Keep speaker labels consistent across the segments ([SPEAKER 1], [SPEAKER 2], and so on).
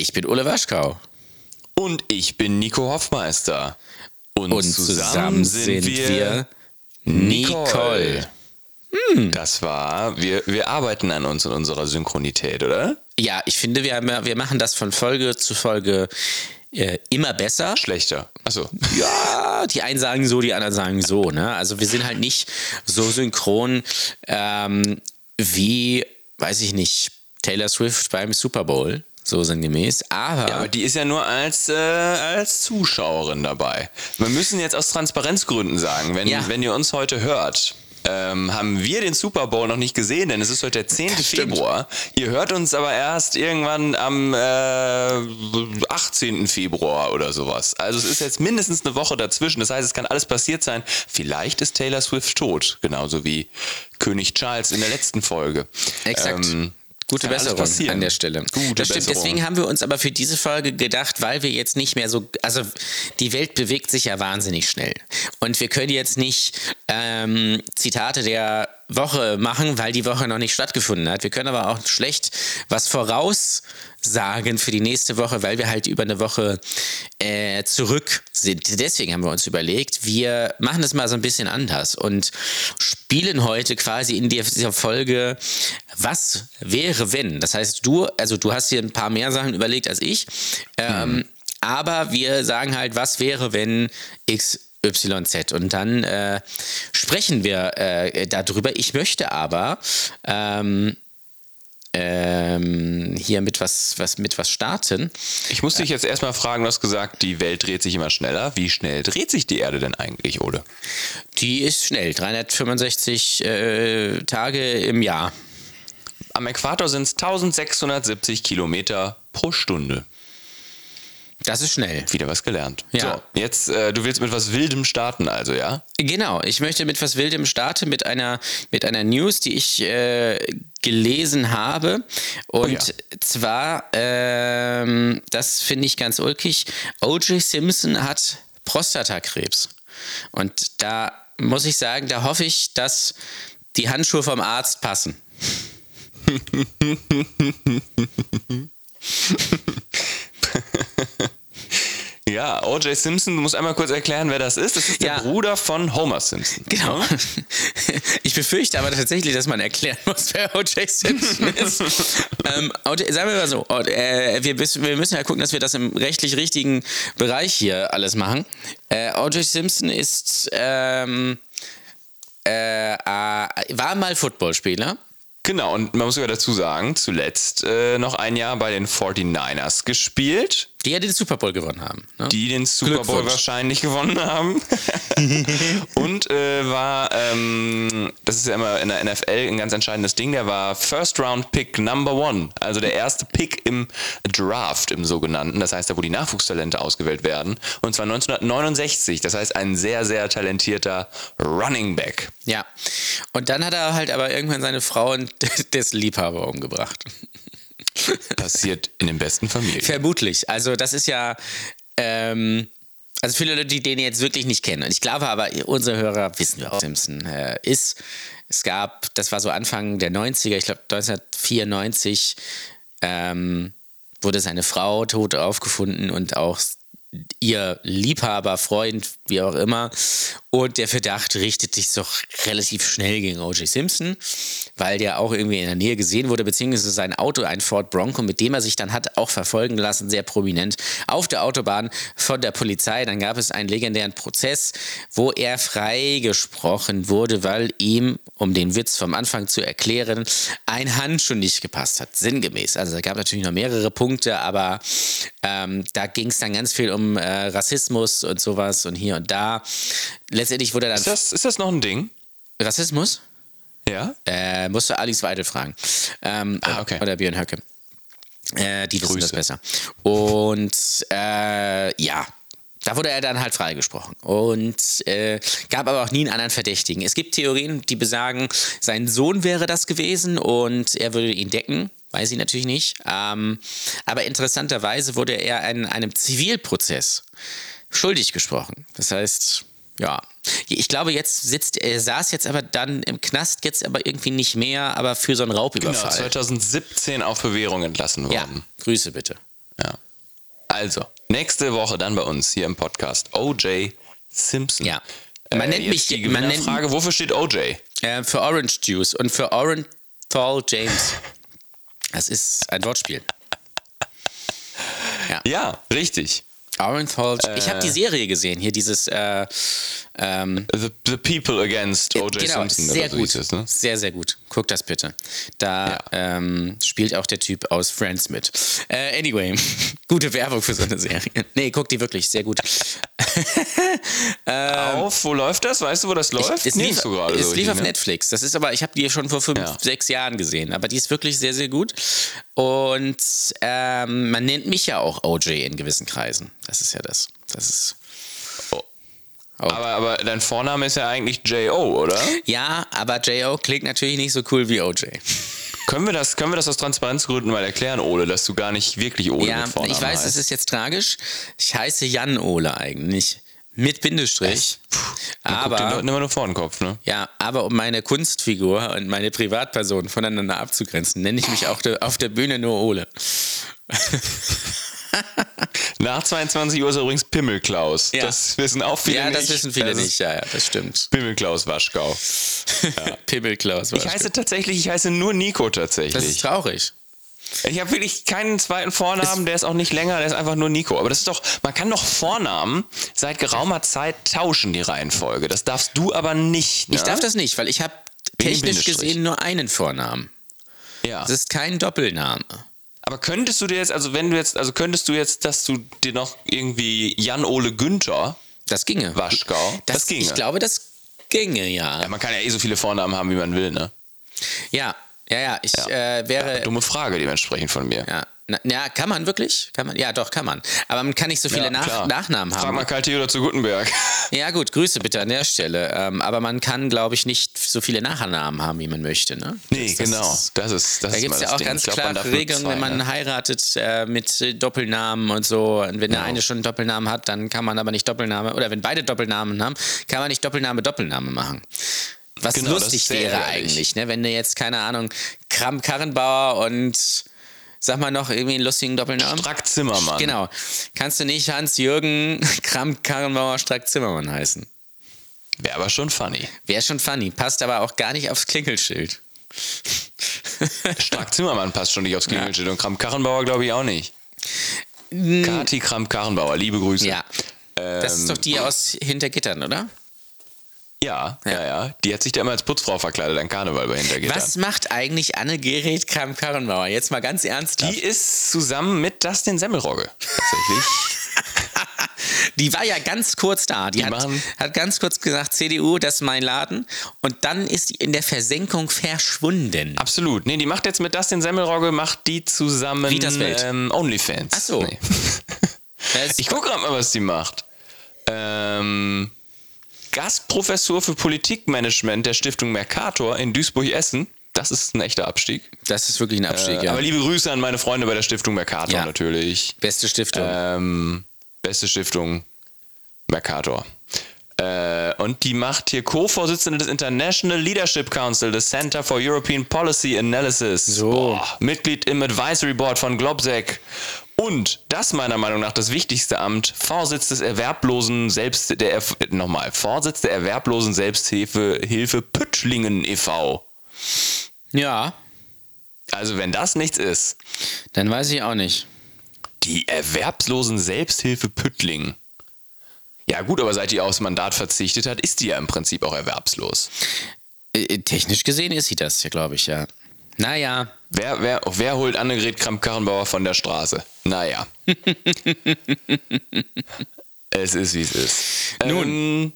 [SPEAKER 1] Ich bin Ole Waschkau.
[SPEAKER 2] Und ich bin Nico Hoffmeister. Und,
[SPEAKER 1] Und zusammen sind wir Nicole.
[SPEAKER 2] Hm. Das war, wir, wir arbeiten an uns und unserer Synchronität, oder?
[SPEAKER 1] Ja, ich finde, wir, haben, wir machen das von Folge zu Folge äh, immer besser.
[SPEAKER 2] Schlechter. Achso.
[SPEAKER 1] Ja, die einen sagen so, die anderen sagen so. Ne? Also wir sind halt nicht so synchron ähm, wie, weiß ich nicht, Taylor Swift beim Super Bowl, so sinngemäß. Aber,
[SPEAKER 2] Ja, aber die ist ja nur als, äh, als Zuschauerin dabei. Wir müssen jetzt aus Transparenzgründen sagen, wenn,
[SPEAKER 1] Ja.
[SPEAKER 2] wenn ihr uns heute hört, ähm, haben wir den Super Bowl noch nicht gesehen, denn es ist heute der 10.
[SPEAKER 1] stimmt.
[SPEAKER 2] Februar. Ihr hört uns aber erst irgendwann am äh, 18. Februar oder sowas. Also es ist jetzt mindestens eine Woche dazwischen. Das heißt, es kann alles passiert sein. Vielleicht ist Taylor Swift tot, genauso wie König Charles in der letzten Folge.
[SPEAKER 1] Exakt.
[SPEAKER 2] Ähm,
[SPEAKER 1] Gute
[SPEAKER 2] kann
[SPEAKER 1] Besserung an der Stelle.
[SPEAKER 2] Gute
[SPEAKER 1] das stimmt.
[SPEAKER 2] Besserung.
[SPEAKER 1] Deswegen haben wir uns aber für diese Folge gedacht, weil wir jetzt nicht mehr so, also die Welt bewegt sich ja wahnsinnig schnell. Und wir können jetzt nicht ähm, Zitate der Woche machen, weil die Woche noch nicht stattgefunden hat. Wir können aber auch schlecht was voraussagen für die nächste Woche, weil wir halt über eine Woche äh, zurück sind. Deswegen haben wir uns überlegt, wir machen das mal so ein bisschen anders und spielen heute quasi in dieser Folge Was wäre wenn? Das heißt, du, also du hast dir ein paar mehr Sachen überlegt als ich, ähm, aber wir sagen halt, was wäre wenn X YZ und dann äh, sprechen wir äh, darüber. Ich möchte aber ähm, ähm, hier mit was, was, mit was starten.
[SPEAKER 2] Ich muss dich jetzt erstmal fragen, du hast gesagt, die Welt dreht sich immer schneller. Wie schnell dreht sich die Erde denn eigentlich, Ole?
[SPEAKER 1] Die ist schnell, 365 äh, Tage im Jahr.
[SPEAKER 2] Am Äquator sind es 1670 Kilometer pro Stunde.
[SPEAKER 1] Das ist schnell.
[SPEAKER 2] Wieder was gelernt.
[SPEAKER 1] Ja.
[SPEAKER 2] So, jetzt, äh, du willst mit was Wildem starten, also, ja?
[SPEAKER 1] Genau, ich möchte mit was Wildem starten, mit einer, mit einer News, die ich äh, gelesen habe. Und
[SPEAKER 2] ja.
[SPEAKER 1] zwar, ähm, das finde ich ganz ulkig, O.J. Simpson hat Prostatakrebs. Und da muss ich sagen, da hoffe ich, dass die Handschuhe vom Arzt passen.
[SPEAKER 2] Ja, O.J. Simpson, du musst einmal kurz erklären, wer das ist. Das ist der
[SPEAKER 1] Ja.
[SPEAKER 2] Bruder von Homer Simpson.
[SPEAKER 1] Genau. Ich befürchte aber tatsächlich, dass man erklären muss, wer O.J. Simpson ist. ähm, O.J. sagen wir mal so, äh, wir, müssen, wir müssen ja gucken, dass wir das im rechtlich richtigen Bereich hier alles machen. Äh, O.J. Simpson ist, ähm, äh, äh, war mal Footballspieler.
[SPEAKER 2] Genau, und man muss sogar dazu sagen, zuletzt äh, noch ein Jahr bei den 49ers gespielt,
[SPEAKER 1] Die ja den Super Bowl gewonnen haben. Ne?
[SPEAKER 2] die den Super Bowl wahrscheinlich gewonnen haben. und äh, war, ähm, das ist ja immer in der NFL ein ganz entscheidendes Ding, der war First Round Pick Number One, also der erste Pick im Draft im sogenannten, das heißt, da wo die Nachwuchstalente ausgewählt werden, und zwar 1969, das heißt ein sehr, sehr talentierter Running Back.
[SPEAKER 1] Ja. Und dann hat er halt aber irgendwann seine Frau und des Liebhaber umgebracht.
[SPEAKER 2] Passiert in den besten Familien.
[SPEAKER 1] Vermutlich. Also das ist ja, ähm, also viele Leute, die den jetzt wirklich nicht kennen. Und ich glaube aber, unsere Hörer wissen, wer Simpson äh, ist. Es gab, das war so Anfang der 90er, ich glaube 1994, ähm, wurde seine Frau tot aufgefunden und auch ihr Liebhaber, Freund, wie auch immer. Und der Verdacht richtet sich doch relativ schnell gegen O.J. Simpson, weil der auch irgendwie in der Nähe gesehen wurde, beziehungsweise sein Auto, ein Ford Bronco, mit dem er sich dann hat auch verfolgen lassen, sehr prominent, auf der Autobahn von der Polizei. Dann gab es einen legendären Prozess, wo er freigesprochen wurde, weil ihm, um den Witz vom Anfang zu erklären, ein Handschuh nicht gepasst hat, sinngemäß. Also es gab natürlich noch mehrere Punkte, aber ähm, da ging es dann ganz viel um äh, Rassismus und sowas und hier und da. Letztendlich wurde dann
[SPEAKER 2] Ist das, ist das noch ein Ding?
[SPEAKER 1] Rassismus?
[SPEAKER 2] Ja?
[SPEAKER 1] Äh, musst du Alice Weidel fragen. Ähm,
[SPEAKER 2] Ah, okay.
[SPEAKER 1] Oder Björn Höcke. Äh, die wissen das
[SPEAKER 2] Grüße.
[SPEAKER 1] besser. Und äh, ja, da wurde er dann halt freigesprochen. Und äh, gab aber auch nie einen anderen Verdächtigen. Es gibt Theorien, die besagen, sein Sohn wäre das gewesen und er würde ihn decken. Weiß ich natürlich nicht. Ähm, aber interessanterweise wurde er in einem Zivilprozess schuldig gesprochen. Das heißt, ja. Ich glaube, jetzt sitzt, er saß jetzt aber dann im Knast, jetzt aber irgendwie nicht mehr, aber für so einen
[SPEAKER 2] Genau,
[SPEAKER 1] Raubüberfall.
[SPEAKER 2] 2017 auf Bewährung entlassen
[SPEAKER 1] ja,
[SPEAKER 2] worden.
[SPEAKER 1] Grüße bitte.
[SPEAKER 2] Ja. Also, nächste Woche dann bei uns hier im Podcast O.J. Simpson.
[SPEAKER 1] Ja. Man nennt
[SPEAKER 2] jetzt
[SPEAKER 1] mich-
[SPEAKER 2] die
[SPEAKER 1] man nennt-
[SPEAKER 2] Frage, wofür steht O.J.?
[SPEAKER 1] Äh, für Orange Juice und für Orenthal James. Das ist ein Wortspiel.
[SPEAKER 2] Ja, richtig.
[SPEAKER 1] Orenthal. ich habe
[SPEAKER 2] Äh.
[SPEAKER 1] die Serie gesehen, hier dieses. Äh, ähm,
[SPEAKER 2] The, the People Against O.J.
[SPEAKER 1] genau,
[SPEAKER 2] Simpson.
[SPEAKER 1] sehr
[SPEAKER 2] oder so
[SPEAKER 1] gut.
[SPEAKER 2] es, ne?
[SPEAKER 1] Sehr, sehr gut. Guck das bitte. Da ähm, spielt auch der Typ aus Friends mit. Äh, anyway, gute Werbung für so eine Serie. Nee, guck die wirklich, sehr gut.
[SPEAKER 2] Auf, wo läuft das? Weißt du, wo das läuft?
[SPEAKER 1] Ähm, Es lief,
[SPEAKER 2] gerade
[SPEAKER 1] es
[SPEAKER 2] so
[SPEAKER 1] lief auf
[SPEAKER 2] ne?
[SPEAKER 1] Netflix. Das ist aber, ich habe die schon vor fünf,
[SPEAKER 2] Ja.
[SPEAKER 1] sechs Jahren gesehen. Aber die ist wirklich sehr, sehr gut. Und ähm, man nennt mich ja auch OJ in gewissen Kreisen. Das ist ja das. Das ist.
[SPEAKER 2] Oh. Aber, aber dein Vorname ist ja eigentlich J.O., oder?
[SPEAKER 1] Ja, aber J.O. klingt natürlich nicht so cool wie OJ.
[SPEAKER 2] Können wir das, können wir das aus Transparenzgründen mal erklären, Ole, dass du gar nicht wirklich Ole
[SPEAKER 1] Ja,
[SPEAKER 2] mit Vornamen
[SPEAKER 1] ich weiß,
[SPEAKER 2] heißt?
[SPEAKER 1] es ist jetzt tragisch. Ich heiße Jan Ole eigentlich. Mit Bindestrich.
[SPEAKER 2] Guckt den
[SPEAKER 1] Aber.
[SPEAKER 2] Leuten immer nur vor den Kopf, ne?
[SPEAKER 1] Ja, aber um meine Kunstfigur und meine Privatperson voneinander abzugrenzen, nenne ich mich auch de, auf der Bühne nur Ole.
[SPEAKER 2] Nach 22 Uhr ist übrigens Pimmelklaus.
[SPEAKER 1] Ja.
[SPEAKER 2] Das wissen auch viele
[SPEAKER 1] Ja,
[SPEAKER 2] nicht.
[SPEAKER 1] das wissen viele
[SPEAKER 2] Das
[SPEAKER 1] nicht. Ja, ja, das stimmt.
[SPEAKER 2] Pimmelklaus Waschgau.
[SPEAKER 1] Pimmelklaus.
[SPEAKER 2] Ich heiße tatsächlich, ich heiße nur Nico
[SPEAKER 1] das ist
[SPEAKER 2] tatsächlich.
[SPEAKER 1] traurig.
[SPEAKER 2] Ich habe wirklich keinen zweiten Vornamen, der ist auch nicht länger, der ist einfach nur Nico. Aber das ist doch, man kann doch Vornamen seit geraumer Zeit tauschen, die Reihenfolge. Das darfst du aber nicht. Ne?
[SPEAKER 1] Ich darf das nicht, weil ich habe technisch gesehen nur einen Vornamen.
[SPEAKER 2] Ja.
[SPEAKER 1] Das ist kein Doppelname.
[SPEAKER 2] Aber könntest du dir jetzt, also wenn du jetzt, also könntest du jetzt, dass du dir noch irgendwie Jan-Ole Günther,
[SPEAKER 1] Das ginge.
[SPEAKER 2] Waschgau,
[SPEAKER 1] Das,
[SPEAKER 2] das ginge.
[SPEAKER 1] Ich glaube, das ginge, ja.
[SPEAKER 2] ja, man kann ja eh so viele Vornamen haben, wie man will, ne?
[SPEAKER 1] Ja, ja, ja. Ich Äh, wäre.
[SPEAKER 2] Dumme Frage dementsprechend von mir.
[SPEAKER 1] Ja. Na, ja, kann man wirklich? Kann man? Ja, doch, kann man. Aber man kann nicht so viele
[SPEAKER 2] Ja,
[SPEAKER 1] Nach. Nachnamen
[SPEAKER 2] Frag
[SPEAKER 1] haben.
[SPEAKER 2] mal Karl Theodor zu Gutenberg.
[SPEAKER 1] Ja, gut, Grüße bitte an der Stelle. Ähm, aber man kann, glaube ich, nicht so viele Nachnamen haben, wie man möchte. Ne?
[SPEAKER 2] Nee,
[SPEAKER 1] Das- das
[SPEAKER 2] genau.
[SPEAKER 1] ist-
[SPEAKER 2] Das ist, das
[SPEAKER 1] Da gibt es ja auch
[SPEAKER 2] Ding.
[SPEAKER 1] ganz
[SPEAKER 2] glaub,
[SPEAKER 1] klare
[SPEAKER 2] zwei,
[SPEAKER 1] wenn man
[SPEAKER 2] ne?
[SPEAKER 1] heiratet äh, mit äh, Doppelnamen und so. Und wenn der
[SPEAKER 2] Genau.
[SPEAKER 1] eine schon einen Doppelnamen hat, dann kann man aber nicht Doppelname, oder wenn beide Doppelnamen haben, kann man nicht Doppelname Doppelname machen. Was
[SPEAKER 2] Genau,
[SPEAKER 1] lustig wäre
[SPEAKER 2] ärgerlich.
[SPEAKER 1] eigentlich, ne? wenn du jetzt, keine Ahnung, Kram Karrenbauer und sag mal noch irgendwie einen lustigen Doppelnamen.
[SPEAKER 2] Strack Zimmermann.
[SPEAKER 1] Genau. Kannst du nicht Hans-Jürgen Kram Karrenbauer Strack Zimmermann heißen?
[SPEAKER 2] Wäre aber schon funny.
[SPEAKER 1] Wäre schon funny, passt aber auch gar nicht aufs Klingelschild.
[SPEAKER 2] Strack Zimmermann passt schon nicht aufs Klingelschild und Kram Karrenbauer glaube ich auch nicht. Kati Kram Karrenbauer, liebe Grüße.
[SPEAKER 1] Ja. Das ist doch die aus Hintergittern, oder?
[SPEAKER 2] Ja, ja, ja. Die hat sich da immer als Putzfrau verkleidet an Karneval bei Hintergittern.
[SPEAKER 1] Was macht eigentlich Anne-Gerät Kram-Karrenbauer? Jetzt mal ganz ernsthaft.
[SPEAKER 2] Die ist zusammen mit Dustin Semmelrogge. Tatsächlich.
[SPEAKER 1] Die war ja ganz kurz da. Die, hat,
[SPEAKER 2] machen-
[SPEAKER 1] hat ganz kurz gesagt, CDU, das ist mein Laden. Und dann ist die in der Versenkung verschwunden.
[SPEAKER 2] Absolut. Nee, die macht jetzt mit Dustin Semmelrogge, macht die zusammen ähm, Onlyfans.
[SPEAKER 1] Ach so.
[SPEAKER 2] Nee. Ich gucke gerade mal, was die macht. Ähm, Gastprofessur für Politikmanagement der Stiftung Mercator in Duisburg-Essen. Das ist ein echter Abstieg.
[SPEAKER 1] das ist wirklich ein Abstieg,
[SPEAKER 2] Äh,
[SPEAKER 1] ja.
[SPEAKER 2] Aber liebe Grüße an meine Freunde bei der Stiftung Mercator
[SPEAKER 1] Ja.
[SPEAKER 2] natürlich.
[SPEAKER 1] Beste Stiftung.
[SPEAKER 2] Ähm, beste Stiftung Mercator. Äh, und die macht hier Co-Vorsitzende des International Leadership Council, des Center for European Policy Analysis.
[SPEAKER 1] So.
[SPEAKER 2] Boah, Mitglied im Advisory Board von Globsec. Und das meiner Meinung nach das wichtigste Amt, Vorsitz des erwerblosen Selbst, der, Erf- nochmal, Vorsitz der erwerblosen Selbsthilfe Hilfe Püttlingen e.V.
[SPEAKER 1] ja,
[SPEAKER 2] Also wenn das nichts ist,
[SPEAKER 1] dann weiß ich auch nicht.
[SPEAKER 2] Die erwerbslosen Selbsthilfe Püttling. Ja gut, aber seit die aufs Mandat verzichtet hat, ist die ja im Prinzip auch erwerbslos.
[SPEAKER 1] Äh, technisch gesehen ist sie das, ja, glaube ich, ja. Naja,
[SPEAKER 2] Wer, wer, wer holt Annegret Kramp-Karrenbauer von der Straße? Naja. es ist, wie es ist.
[SPEAKER 1] Nun.
[SPEAKER 2] Ähm,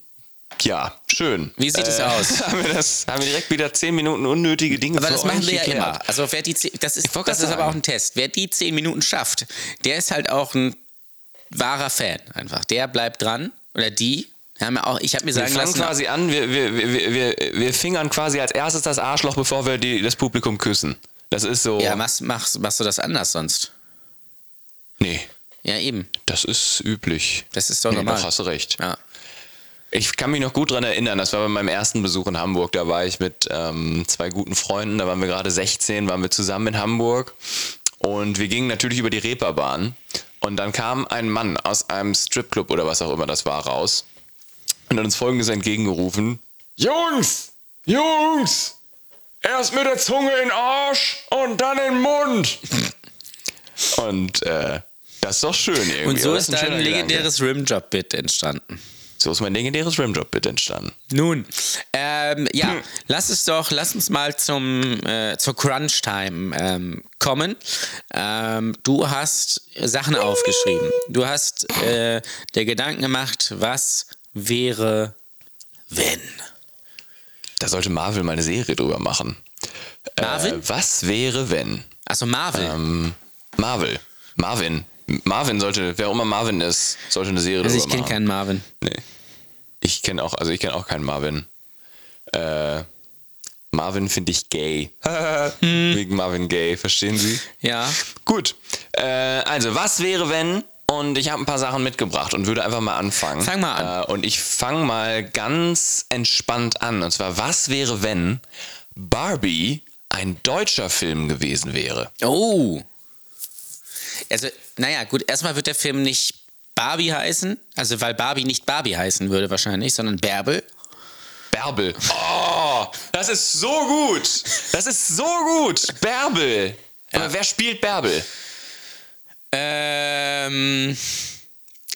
[SPEAKER 2] ja, schön. Äh,
[SPEAKER 1] Wie sieht es aus?
[SPEAKER 2] Haben wir, das, haben wir direkt wieder 10 Minuten unnötige Dinge
[SPEAKER 1] aber das machen wir ja immer. Also wer die zehn, das ist, das ist aber auch ein Test. Wer die zehn Minuten schafft, der ist halt auch ein wahrer Fan einfach. Der bleibt dran oder die. Ja auch, ich habe mir
[SPEAKER 2] Wir
[SPEAKER 1] sagen
[SPEAKER 2] fangen
[SPEAKER 1] lassen,
[SPEAKER 2] quasi an, wir, wir, wir, wir, wir fingern quasi als erstes das Arschloch, bevor wir die, das Publikum küssen. Das ist so.
[SPEAKER 1] ja, machst, machst, machst du das anders sonst?
[SPEAKER 2] Nee,
[SPEAKER 1] Ja, eben.
[SPEAKER 2] das ist üblich.
[SPEAKER 1] Das ist doch
[SPEAKER 2] nee,
[SPEAKER 1] normal.
[SPEAKER 2] doch, hast du recht.
[SPEAKER 1] Ja.
[SPEAKER 2] Ich kann mich noch gut dran erinnern, das war bei meinem ersten Besuch in Hamburg. Da war ich mit ähm, zwei guten Freunden, da waren wir gerade 16, waren wir zusammen in Hamburg und wir gingen natürlich über die Reeperbahn. Und dann kam ein Mann aus einem Stripclub oder was auch immer das war raus und hat uns folgendes entgegengerufen: Jungs! Jungs! Erst mit der Zunge in den Arsch und dann in den Mund! und äh, das ist doch schön irgendwie.
[SPEAKER 1] Und so ist dein legendäres Rimjob-Bit entstanden.
[SPEAKER 2] So ist mein legendäres Rimjob-Bit entstanden.
[SPEAKER 1] Nun, ähm, ja, lass es doch, lass uns mal zum, äh, zur Crunch-Time ähm, kommen. Ähm, du hast Sachen aufgeschrieben. Du hast äh, dir Gedanken gemacht, was wäre, wenn?
[SPEAKER 2] Da sollte Marvel mal eine Serie drüber machen.
[SPEAKER 1] Marvin?
[SPEAKER 2] Äh, was wäre, wenn?
[SPEAKER 1] Also Marvel.
[SPEAKER 2] Ähm, Marvel. Marvin. Marvin sollte, wer auch immer Marvin ist, sollte eine Serie
[SPEAKER 1] also ich
[SPEAKER 2] drüber
[SPEAKER 1] kenne
[SPEAKER 2] machen.
[SPEAKER 1] keinen Marvin.
[SPEAKER 2] Nee. Ich kenne auch, also ich kenne auch keinen Marvin. Äh, Marvin finde ich gay.
[SPEAKER 1] Hm.
[SPEAKER 2] Wegen Marvin gay, verstehen Sie?
[SPEAKER 1] Ja.
[SPEAKER 2] Gut. Äh, also, was wäre, wenn? Und ich habe ein paar Sachen mitgebracht und würde einfach mal anfangen.
[SPEAKER 1] Fang mal an.
[SPEAKER 2] Äh, und ich fange mal ganz entspannt an. Und zwar, was wäre, wenn Barbie ein deutscher Film gewesen wäre?
[SPEAKER 1] Oh. Also, naja, gut, erstmal wird der Film nicht Barbie heißen, also weil Barbie nicht Barbie heißen würde wahrscheinlich, sondern Bärbel.
[SPEAKER 2] Bärbel. Oh, das ist so gut. Das ist so gut. Bärbel. Aber wer spielt Bärbel?
[SPEAKER 1] Ähm.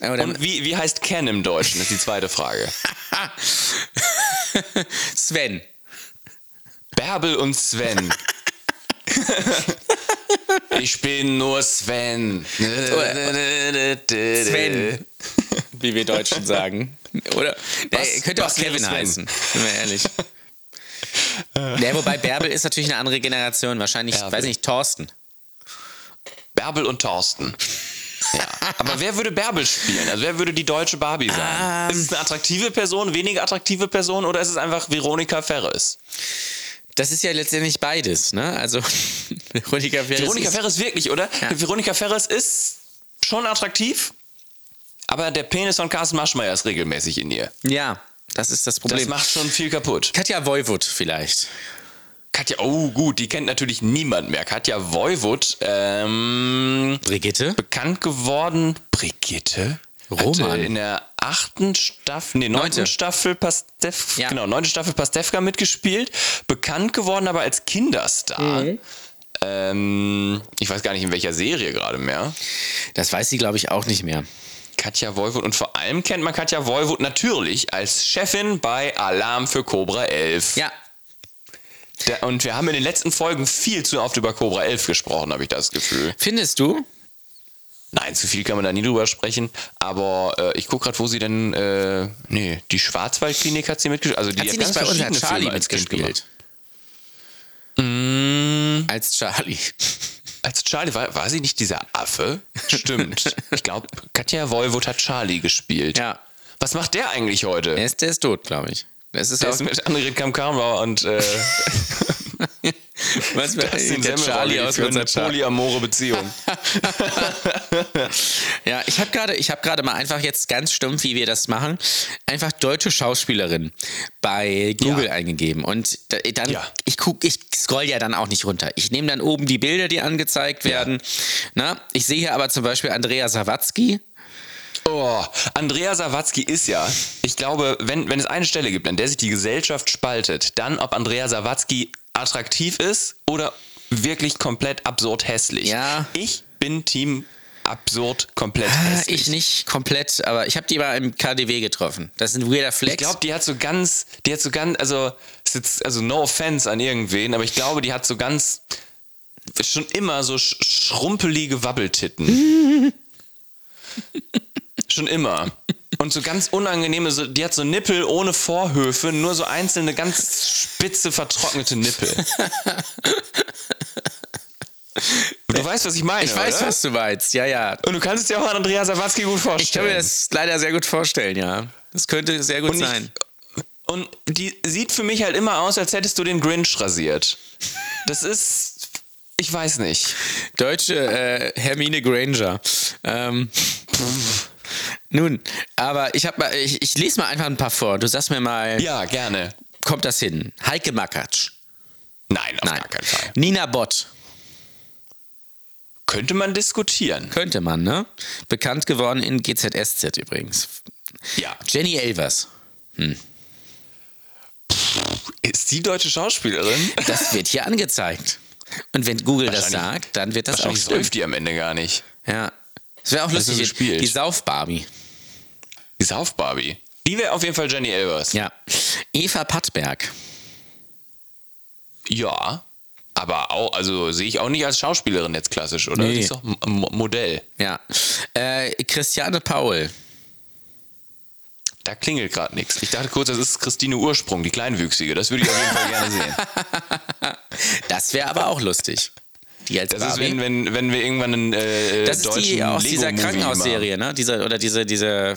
[SPEAKER 1] Oder
[SPEAKER 2] Und wie, wie heißt Ken im Deutschen? ist die zweite Frage.
[SPEAKER 1] Sven.
[SPEAKER 2] Bärbel und Sven. ich bin nur Sven.
[SPEAKER 1] Sven. Wie wir Deutschen sagen. Oder?
[SPEAKER 2] Was-
[SPEAKER 1] Der könnte auch
[SPEAKER 2] was
[SPEAKER 1] Kevin
[SPEAKER 2] Sven?
[SPEAKER 1] heißen, sind wir ehrlich. ja, wobei Bärbel ist natürlich eine andere Generation. Wahrscheinlich,
[SPEAKER 2] Bärbel.
[SPEAKER 1] weiß nicht, Thorsten.
[SPEAKER 2] Bärbel und Thorsten. Ja. Aber wer würde Bärbel spielen? Also wer würde die deutsche Barbie sein?
[SPEAKER 1] Ähm.
[SPEAKER 2] ist es eine attraktive Person, weniger attraktive Person oder ist es einfach Veronika Ferres?
[SPEAKER 1] Das ist ja letztendlich beides, ne? Also, Veronika Ferris
[SPEAKER 2] Veronika
[SPEAKER 1] ist-
[SPEAKER 2] Ferres wirklich, oder?
[SPEAKER 1] Ja.
[SPEAKER 2] Veronika Ferres ist schon attraktiv, aber der Penis von Carsten Maschmeyer ist regelmäßig in ihr.
[SPEAKER 1] Ja, das ist das
[SPEAKER 2] Das
[SPEAKER 1] Problem.
[SPEAKER 2] macht schon viel kaputt.
[SPEAKER 1] Katja Voivod vielleicht.
[SPEAKER 2] Katja, oh gut, die kennt natürlich niemand mehr. Katja Voivod, ähm,
[SPEAKER 1] Brigitte?
[SPEAKER 2] bekannt geworden. Brigitte?
[SPEAKER 1] Roman.
[SPEAKER 2] In der achten Staffel, nee, neunten
[SPEAKER 1] Neunte.
[SPEAKER 2] Staffel Pastef,
[SPEAKER 1] Ja.
[SPEAKER 2] genau, neunte Staffel Pastewka mitgespielt. Bekannt geworden aber als Kinderstar.
[SPEAKER 1] Mhm.
[SPEAKER 2] Ähm, ich weiß gar nicht in welcher Serie gerade mehr.
[SPEAKER 1] Das weiß sie, glaube ich, auch nicht mehr.
[SPEAKER 2] Katja Voivod und vor allem kennt man Katja Voivod natürlich als Chefin bei Alarm für Cobra 11.
[SPEAKER 1] Ja,
[SPEAKER 2] Da, und wir haben in den letzten Folgen viel zu oft über Cobra 11 gesprochen, habe ich das Gefühl.
[SPEAKER 1] findest du?
[SPEAKER 2] Nein, zu viel kann man da nie drüber sprechen. Aber äh, ich gucke gerade, wo sie denn. Äh, nee, die Schwarzwaldklinik hat sie mitgespielt. Also die
[SPEAKER 1] Hat sie nicht bei uns als Charlie
[SPEAKER 2] Filme
[SPEAKER 1] mitgespielt?
[SPEAKER 2] Mm.
[SPEAKER 1] Als Charlie.
[SPEAKER 2] Als Charlie, war, war sie nicht dieser Affe? Stimmt. ich glaube, Katja Voivod hat Charlie gespielt.
[SPEAKER 1] Ja.
[SPEAKER 2] Was macht der eigentlich heute?
[SPEAKER 1] Der ist, der ist tot, glaube ich. Das ist
[SPEAKER 2] Der
[SPEAKER 1] auch,
[SPEAKER 2] ist mit Annegret Kamm-Karrenbauer und äh,
[SPEAKER 1] was war
[SPEAKER 2] Dustin
[SPEAKER 1] der Charlie aus unserer
[SPEAKER 2] polyamore Beziehung.
[SPEAKER 1] Ja, ich habe gerade, ich habe gerade mal einfach jetzt ganz stumpf, wie wir das machen, einfach deutsche Schauspielerin bei Google
[SPEAKER 2] Ja.
[SPEAKER 1] eingegeben und da- dann
[SPEAKER 2] Ja.
[SPEAKER 1] ich guck, ich scroll ja dann auch nicht runter. Ich nehme dann oben die Bilder, die angezeigt werden. Na, ich sehe hier aber zum Beispiel Andrea Sawatzki.
[SPEAKER 2] Oh, Andrea Sawatzki ist ja, ich glaube, wenn, wenn es eine Stelle gibt, an der sich die Gesellschaft spaltet, dann ob Andrea Sawatzki attraktiv ist oder wirklich komplett absurd hässlich.
[SPEAKER 1] Ja.
[SPEAKER 2] Ich bin Team absurd komplett
[SPEAKER 1] Ah,
[SPEAKER 2] hässlich.
[SPEAKER 1] Ich nicht komplett, aber ich habe die mal im KDW getroffen. Das ist ein weirder Flex.
[SPEAKER 2] Ich glaube, die hat so ganz, die hat so ganz, also, jetzt, also no offense an irgendwen, aber ich glaube, die hat so ganz, schon immer so sch schrumpelige Wabbeltitten. schon immer. Und so ganz unangenehme, so, die hat so Nippel ohne Vorhöfe, nur so einzelne ganz spitze, vertrocknete Nippel. du weißt, was ich meine,
[SPEAKER 1] ich weiß,
[SPEAKER 2] oder?
[SPEAKER 1] was du meinst. Ja, ja.
[SPEAKER 2] Und du kannst es dir auch an Andrea Sawatzki gut
[SPEAKER 1] Ich kann
[SPEAKER 2] vorstellen.
[SPEAKER 1] mir das leider sehr gut vorstellen, ja. Das könnte sehr gut
[SPEAKER 2] Und ich-
[SPEAKER 1] sein.
[SPEAKER 2] Und die sieht für mich halt immer aus, als hättest du den Grinch rasiert. Das ist. Ich weiß nicht.
[SPEAKER 1] Deutsche äh, Hermine Granger. Ähm, nun, aber ich, hab mal, ich, ich lese mal einfach ein paar vor. Du sagst mir mal,
[SPEAKER 2] Ja, gerne.
[SPEAKER 1] kommt das hin? Heike Makatsch.
[SPEAKER 2] Nein, auf
[SPEAKER 1] Nein.
[SPEAKER 2] gar keinen Fall.
[SPEAKER 1] Nina Bott.
[SPEAKER 2] Könnte man diskutieren.
[SPEAKER 1] Könnte man, ne? Bekannt geworden in GZSZ übrigens.
[SPEAKER 2] Ja.
[SPEAKER 1] Jenny Elvers.
[SPEAKER 2] Ist die deutsche Schauspielerin?
[SPEAKER 1] Das wird hier angezeigt. Und wenn Google das sagt, dann wird das auch
[SPEAKER 2] säuft die am Ende gar nicht.
[SPEAKER 1] Ja. Es wäre auch
[SPEAKER 2] Das
[SPEAKER 1] lustig, die Sauf-Barbie.
[SPEAKER 2] Die Sauf Barbie. Die wäre auf jeden Fall Jenny Elvers.
[SPEAKER 1] Ja. Eva Pattberg.
[SPEAKER 2] Ja. Aber auch, also sehe ich auch nicht als Schauspielerin jetzt klassisch, oder?
[SPEAKER 1] Nee.
[SPEAKER 2] Die ist doch M Modell.
[SPEAKER 1] Ja. Äh, Christiane Paul.
[SPEAKER 2] Da klingelt gerade nichts. Ich dachte kurz, das ist Christine Ursprung, die Kleinwüchsige. Das würde ich auf jeden Fall gerne sehen.
[SPEAKER 1] Das wäre aber auch lustig. Die als
[SPEAKER 2] Das ist,
[SPEAKER 1] Barbie.
[SPEAKER 2] wenn, wenn, wenn wir irgendwann einen äh,
[SPEAKER 1] das ist die aus dieser Krankenhausserie, ne? Diese, oder diese, diese.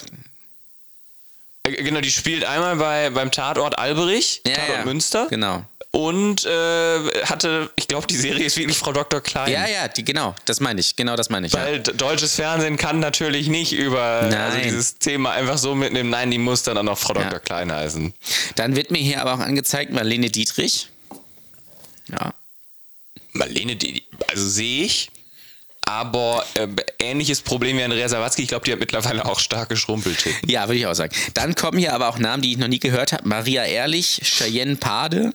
[SPEAKER 2] Äh, Genau, die spielt einmal bei, beim Tatort Alberich,
[SPEAKER 1] Ja,
[SPEAKER 2] Tatort
[SPEAKER 1] ja.
[SPEAKER 2] Münster.
[SPEAKER 1] Genau.
[SPEAKER 2] Und äh, hatte, ich glaube, die Serie ist wirklich Frau Dr. Klein.
[SPEAKER 1] Ja, ja, die, genau, das meine ich. Genau das meine ich. Ja.
[SPEAKER 2] Weil d- deutsches Fernsehen kann natürlich nicht über also dieses Thema einfach so mitnehmen. Nein, die muss dann auch noch Frau
[SPEAKER 1] Ja.
[SPEAKER 2] Dr. Klein heißen.
[SPEAKER 1] Dann wird mir hier aber auch angezeigt Marlene Dietrich. Ja.
[SPEAKER 2] Marlene, die, also sehe ich. Aber äh, ähnliches Problem wie Andrea Sawatzki. Ich glaube, die hat mittlerweile auch stark geschrumpelt.
[SPEAKER 1] Ja, würde ich auch sagen. Dann kommen hier aber auch Namen, die ich noch nie gehört habe. Maria Ehrlich, Cheyenne Pade.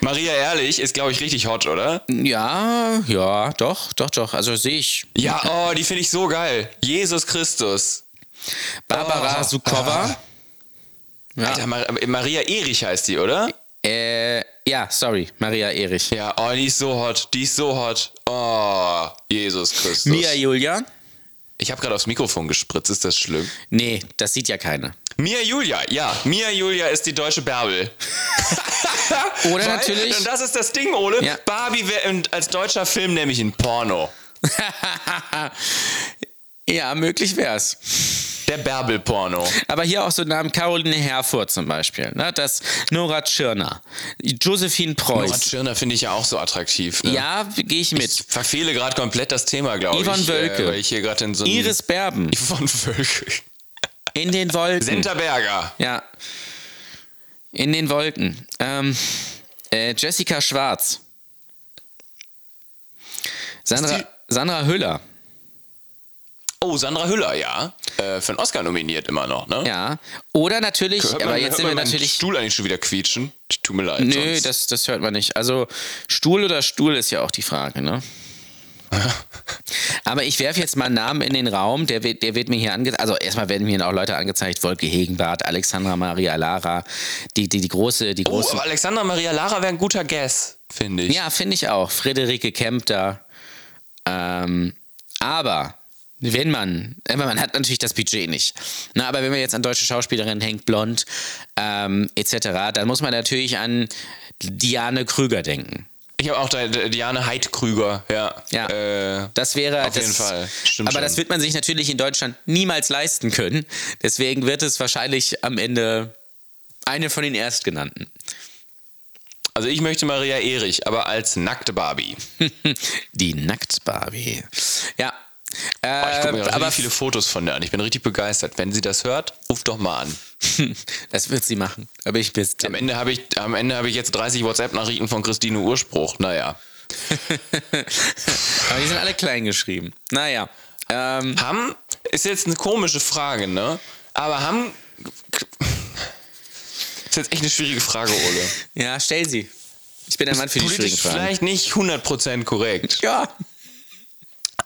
[SPEAKER 2] Maria Ehrlich ist, glaube ich, richtig hot, oder?
[SPEAKER 1] Ja, ja, doch, doch, doch. Also sehe ich.
[SPEAKER 2] Ja, oh, die finde ich so geil. Jesus Christus.
[SPEAKER 1] Barbara
[SPEAKER 2] Oh,
[SPEAKER 1] Sukowa. Ja.
[SPEAKER 2] Alter, Mar Maria Erich heißt die, oder?
[SPEAKER 1] Äh, ja, sorry, Maria Erich.
[SPEAKER 2] Ja, oh, die ist so hot. Die ist so hot. Oh, Jesus Christus.
[SPEAKER 1] Mia Julia?
[SPEAKER 2] ich habe gerade aufs Mikrofon gespritzt. Ist das schlimm?
[SPEAKER 1] Nee, das sieht ja keiner.
[SPEAKER 2] Mia Julia, ja. Mia Julia ist die deutsche Bärbel.
[SPEAKER 1] Oder
[SPEAKER 2] Weil-
[SPEAKER 1] natürlich.
[SPEAKER 2] Und das ist das Ding, Ole.
[SPEAKER 1] Ja.
[SPEAKER 2] Barbie wäre als deutscher Film nämlich ein Porno.
[SPEAKER 1] ja, möglich wär's.
[SPEAKER 2] Der Bärbel-Porno.
[SPEAKER 1] Aber hier auch so Namen Caroline Herfurth zum Beispiel. Ne? Das Nora Tschirner. Josephine
[SPEAKER 2] Nora
[SPEAKER 1] Preuß.
[SPEAKER 2] Tschirner finde ich ja auch so attraktiv. Ne?
[SPEAKER 1] Ja, gehe ich
[SPEAKER 2] Ich
[SPEAKER 1] mit.
[SPEAKER 2] verfehle gerade komplett das Thema, glaube ich.
[SPEAKER 1] Yvonne Wölke.
[SPEAKER 2] Äh, ich hier in so.
[SPEAKER 1] Iris Berben.
[SPEAKER 2] Yvonne Wölke.
[SPEAKER 1] In den Wolken.
[SPEAKER 2] Senta Berger.
[SPEAKER 1] Ja. In den Wolken. Ähm, äh, Jessica Schwarz. Sandra, Sandra Hüller.
[SPEAKER 2] Oh, Sandra Hüller, ja. Äh, für einen Oscar nominiert immer noch, ne?
[SPEAKER 1] Ja. Oder natürlich,
[SPEAKER 2] Hört
[SPEAKER 1] aber
[SPEAKER 2] man-
[SPEAKER 1] jetzt
[SPEAKER 2] hört
[SPEAKER 1] sind wir
[SPEAKER 2] man
[SPEAKER 1] natürlich.
[SPEAKER 2] Stuhl eigentlich schon wieder quietschen. Tut mir leid.
[SPEAKER 1] Nö, das, das hört man nicht. Also Stuhl oder Stuhl ist ja auch die Frage, ne? Aber ich werfe jetzt mal einen Namen in den Raum, der wird, der wird mir hier angezeigt. Also erstmal werden mir auch Leute angezeigt, Wolke Hegenbart, Alexandra Maria Lara, die, die, die große, die
[SPEAKER 2] Oh,
[SPEAKER 1] große.
[SPEAKER 2] aber Alexandra Maria Lara wäre ein guter Guess, finde ich.
[SPEAKER 1] Ja, finde ich auch. Friederike Kempter. Ähm, aber wenn man, man hat natürlich das Budget nicht. Na, aber wenn man jetzt an deutsche Schauspielerinnen hängt, blond, ähm, etc., dann muss man natürlich an Diane Krüger denken.
[SPEAKER 2] Ich habe auch da, Diane Heidkrüger, ja.
[SPEAKER 1] Ja.
[SPEAKER 2] Äh,
[SPEAKER 1] Das wäre
[SPEAKER 2] Auf
[SPEAKER 1] das,
[SPEAKER 2] jeden Fall. Stimmt
[SPEAKER 1] aber
[SPEAKER 2] schon.
[SPEAKER 1] das wird man sich natürlich in Deutschland niemals leisten können. Deswegen wird es wahrscheinlich am Ende eine von den Erstgenannten.
[SPEAKER 2] also ich möchte Maria Erich, aber als nackte Barbie.
[SPEAKER 1] Die Nacktbarbie. Ja. Äh,
[SPEAKER 2] Oh, ich gucke mir gerade
[SPEAKER 1] aber
[SPEAKER 2] viele Fotos von der an. Ich bin richtig begeistert. Wenn sie das hört, ruft doch mal an.
[SPEAKER 1] das wird sie machen. Aber ich bin
[SPEAKER 2] Am Ende habe ich, am Ende habe ich jetzt 30 WhatsApp-Nachrichten von Christine Urspruch. Naja.
[SPEAKER 1] Aber die sind alle klein geschrieben. Naja. Ähm,
[SPEAKER 2] Haben, ist jetzt eine komische Frage, ne? Aber haben. Ist jetzt echt eine schwierige Frage, Ole.
[SPEAKER 1] ja, stell sie. Ich bin der Mann für die schwierigen Fragen.
[SPEAKER 2] vielleicht nicht 100% korrekt.
[SPEAKER 1] Ja.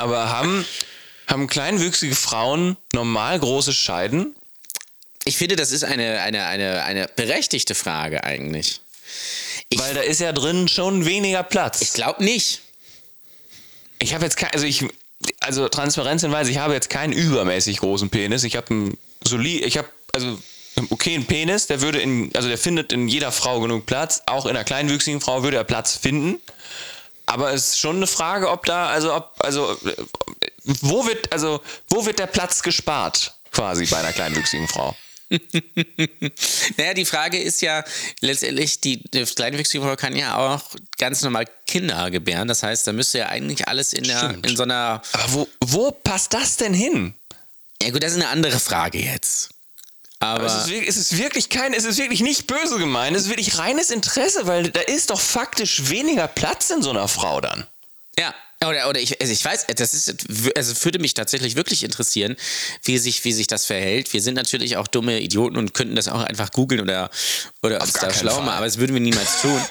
[SPEAKER 2] Aber haben, haben kleinwüchsige Frauen normal große Scheiden?
[SPEAKER 1] Ich finde, das ist eine, eine, eine, eine berechtigte Frage eigentlich. Ich-
[SPEAKER 2] Weil da ist ja drin schon weniger Platz.
[SPEAKER 1] Ich glaube nicht.
[SPEAKER 2] Ich habe jetzt kein, also ich, also transparenzhinweise, ich habe jetzt keinen übermäßig großen Penis. Ich habe einen solid, ich habe also einen okayen Penis, der würde in, also der findet in jeder Frau genug Platz. Auch in einer kleinwüchsigen Frau würde er Platz finden. Aber es ist schon eine Frage, ob da, also ob, also wo wird, also wo wird der Platz gespart quasi bei einer kleinwüchsigen Frau?
[SPEAKER 1] Naja, die Frage ist ja letztendlich, die, die kleinwüchsige Frau kann ja auch ganz normal Kinder gebären. Das heißt, da müsste ja eigentlich alles in, der, in so einer.
[SPEAKER 2] Aber wo, wo passt das denn hin?
[SPEAKER 1] Ja, gut, das ist eine andere Frage jetzt. Aber.
[SPEAKER 2] Es ist, wirklich, es ist wirklich kein, es ist wirklich nicht böse gemeint, es ist wirklich reines Interesse, weil da ist doch faktisch weniger Platz in so einer Frau dann.
[SPEAKER 1] ja, Oder, oder ich, also ich weiß, das ist, also würde mich tatsächlich wirklich interessieren, wie sich, wie sich das verhält. Wir sind natürlich auch dumme Idioten und könnten das auch einfach googeln oder, oder uns
[SPEAKER 2] gar
[SPEAKER 1] da schlau machen, aber das würden wir niemals tun.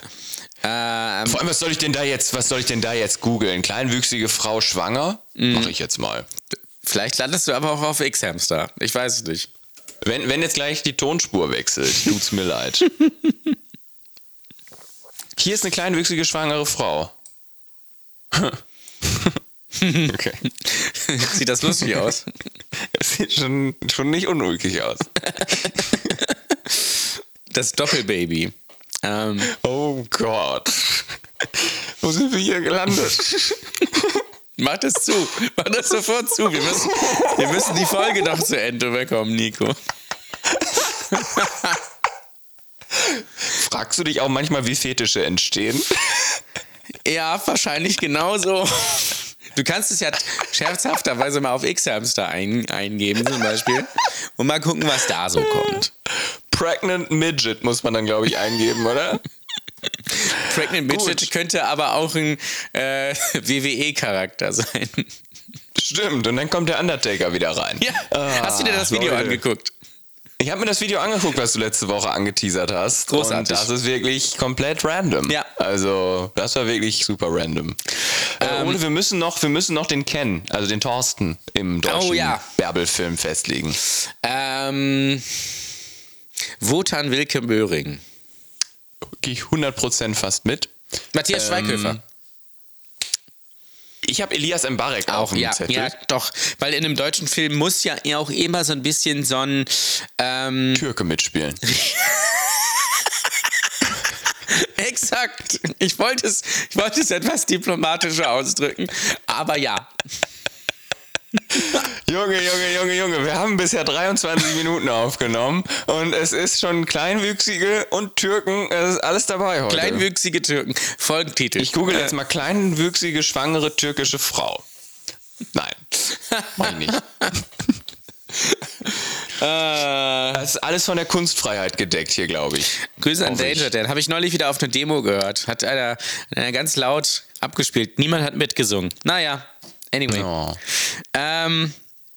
[SPEAKER 1] Ähm,
[SPEAKER 2] Vor allem, was soll ich denn da jetzt, was soll ich denn da jetzt googeln? Kleinwüchsige Frau schwanger?
[SPEAKER 1] Mhm.
[SPEAKER 2] Mache ich jetzt mal.
[SPEAKER 1] vielleicht landest du aber auch auf X-Hamster. Ich weiß es nicht.
[SPEAKER 2] Wenn, wenn jetzt gleich die Tonspur wechselt, tut's mir leid. Hier ist eine kleinwüchsige schwangere Frau. okay.
[SPEAKER 1] Sieht das lustig aus?
[SPEAKER 2] Das sieht schon, schon nicht unulkig aus.
[SPEAKER 1] Das Doppelbaby. Ähm,
[SPEAKER 2] Oh Gott. Wo sind wir hier gelandet?
[SPEAKER 1] Mach das zu. Mach das sofort zu. Wir müssen, wir müssen die Folge noch zu Ende bekommen, Nico.
[SPEAKER 2] Fragst du dich auch manchmal, wie Fetische entstehen?
[SPEAKER 1] Ja, wahrscheinlich genauso. Du kannst es ja scherzhafterweise mal auf X-Hamster ein, eingeben, zum Beispiel. Und mal gucken, was da so kommt.
[SPEAKER 2] Pregnant Midget muss man dann, glaube ich, eingeben, oder?
[SPEAKER 1] Pregnant Midget könnte aber auch ein äh, WWE-Charakter sein.
[SPEAKER 2] Stimmt, und dann kommt der Undertaker wieder rein.
[SPEAKER 1] Ja.
[SPEAKER 2] Ah,
[SPEAKER 1] Hast du dir das Video
[SPEAKER 2] Leute.
[SPEAKER 1] angeguckt?
[SPEAKER 2] Ich habe mir das Video angeguckt, was du letzte Woche angeteasert hast.
[SPEAKER 1] Großartig.
[SPEAKER 2] Und das ist wirklich komplett random.
[SPEAKER 1] Ja.
[SPEAKER 2] Also, das war wirklich super random. Äh, Ole, wir müssen, noch, wir müssen noch den Ken, also den Thorsten, im deutschen
[SPEAKER 1] Oh, ja.
[SPEAKER 2] Bärbel-Film festlegen.
[SPEAKER 1] Ähm, Wotan Wilke Möhring.
[SPEAKER 2] Gehe ich 100% fast mit.
[SPEAKER 1] Matthias Schweighöfer.
[SPEAKER 2] Ich habe Elias Mbarek
[SPEAKER 1] Auch,
[SPEAKER 2] dem
[SPEAKER 1] ja,
[SPEAKER 2] Zettel.
[SPEAKER 1] ja, doch. Weil in einem deutschen Film muss ja auch immer so ein bisschen so ein. Ähm,
[SPEAKER 2] Türke mitspielen.
[SPEAKER 1] exakt. Ich wollte es, ich wollte es etwas diplomatischer ausdrücken. Aber ja.
[SPEAKER 2] Junge, Junge, Junge, Junge, wir haben bisher 23 Minuten aufgenommen und es ist schon Kleinwüchsige und Türken, es ist alles dabei heute.
[SPEAKER 1] Kleinwüchsige Türken. Folgentitel.
[SPEAKER 2] ich google jetzt mal kleinwüchsige, schwangere türkische Frau. Nein, mach ich nicht.
[SPEAKER 1] Äh,
[SPEAKER 2] Das ist alles von der Kunstfreiheit gedeckt hier, glaube ich.
[SPEAKER 1] Grüße an. Danger Dan. Habe ich neulich wieder auf einer Demo gehört. Hat einer, einer ganz laut abgespielt. Niemand hat mitgesungen. Naja, anyway.
[SPEAKER 2] Oh.
[SPEAKER 1] Ähm,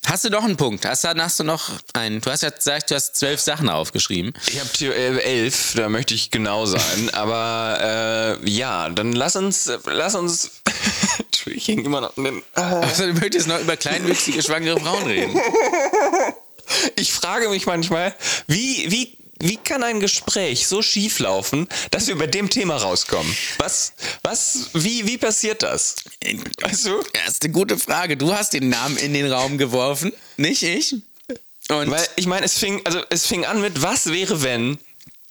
[SPEAKER 1] hast du noch einen Punkt? Hast, du- hast du noch einen? Du hast ja gesagt, du hast zwölf Sachen aufgeschrieben.
[SPEAKER 2] Ich habe elf, da möchte ich genau sein. Aber äh, ja, dann lass uns, lass uns. Entschuldigung, ich häng immer noch den.
[SPEAKER 1] Also, du möchtest noch über kleinwüchsige, schwangere Frauen reden.
[SPEAKER 2] Ich frage mich manchmal, wie, wie, wie kann ein Gespräch so schief laufen, dass wir bei dem Thema rauskommen? Was, was, wie, wie passiert das? Weißt du?
[SPEAKER 1] Ja, ist eine gute Frage. Du hast den Namen in den Raum geworfen, nicht ich. Und
[SPEAKER 2] Weil ich meine, es fing, also es fing an mit, was wäre, wenn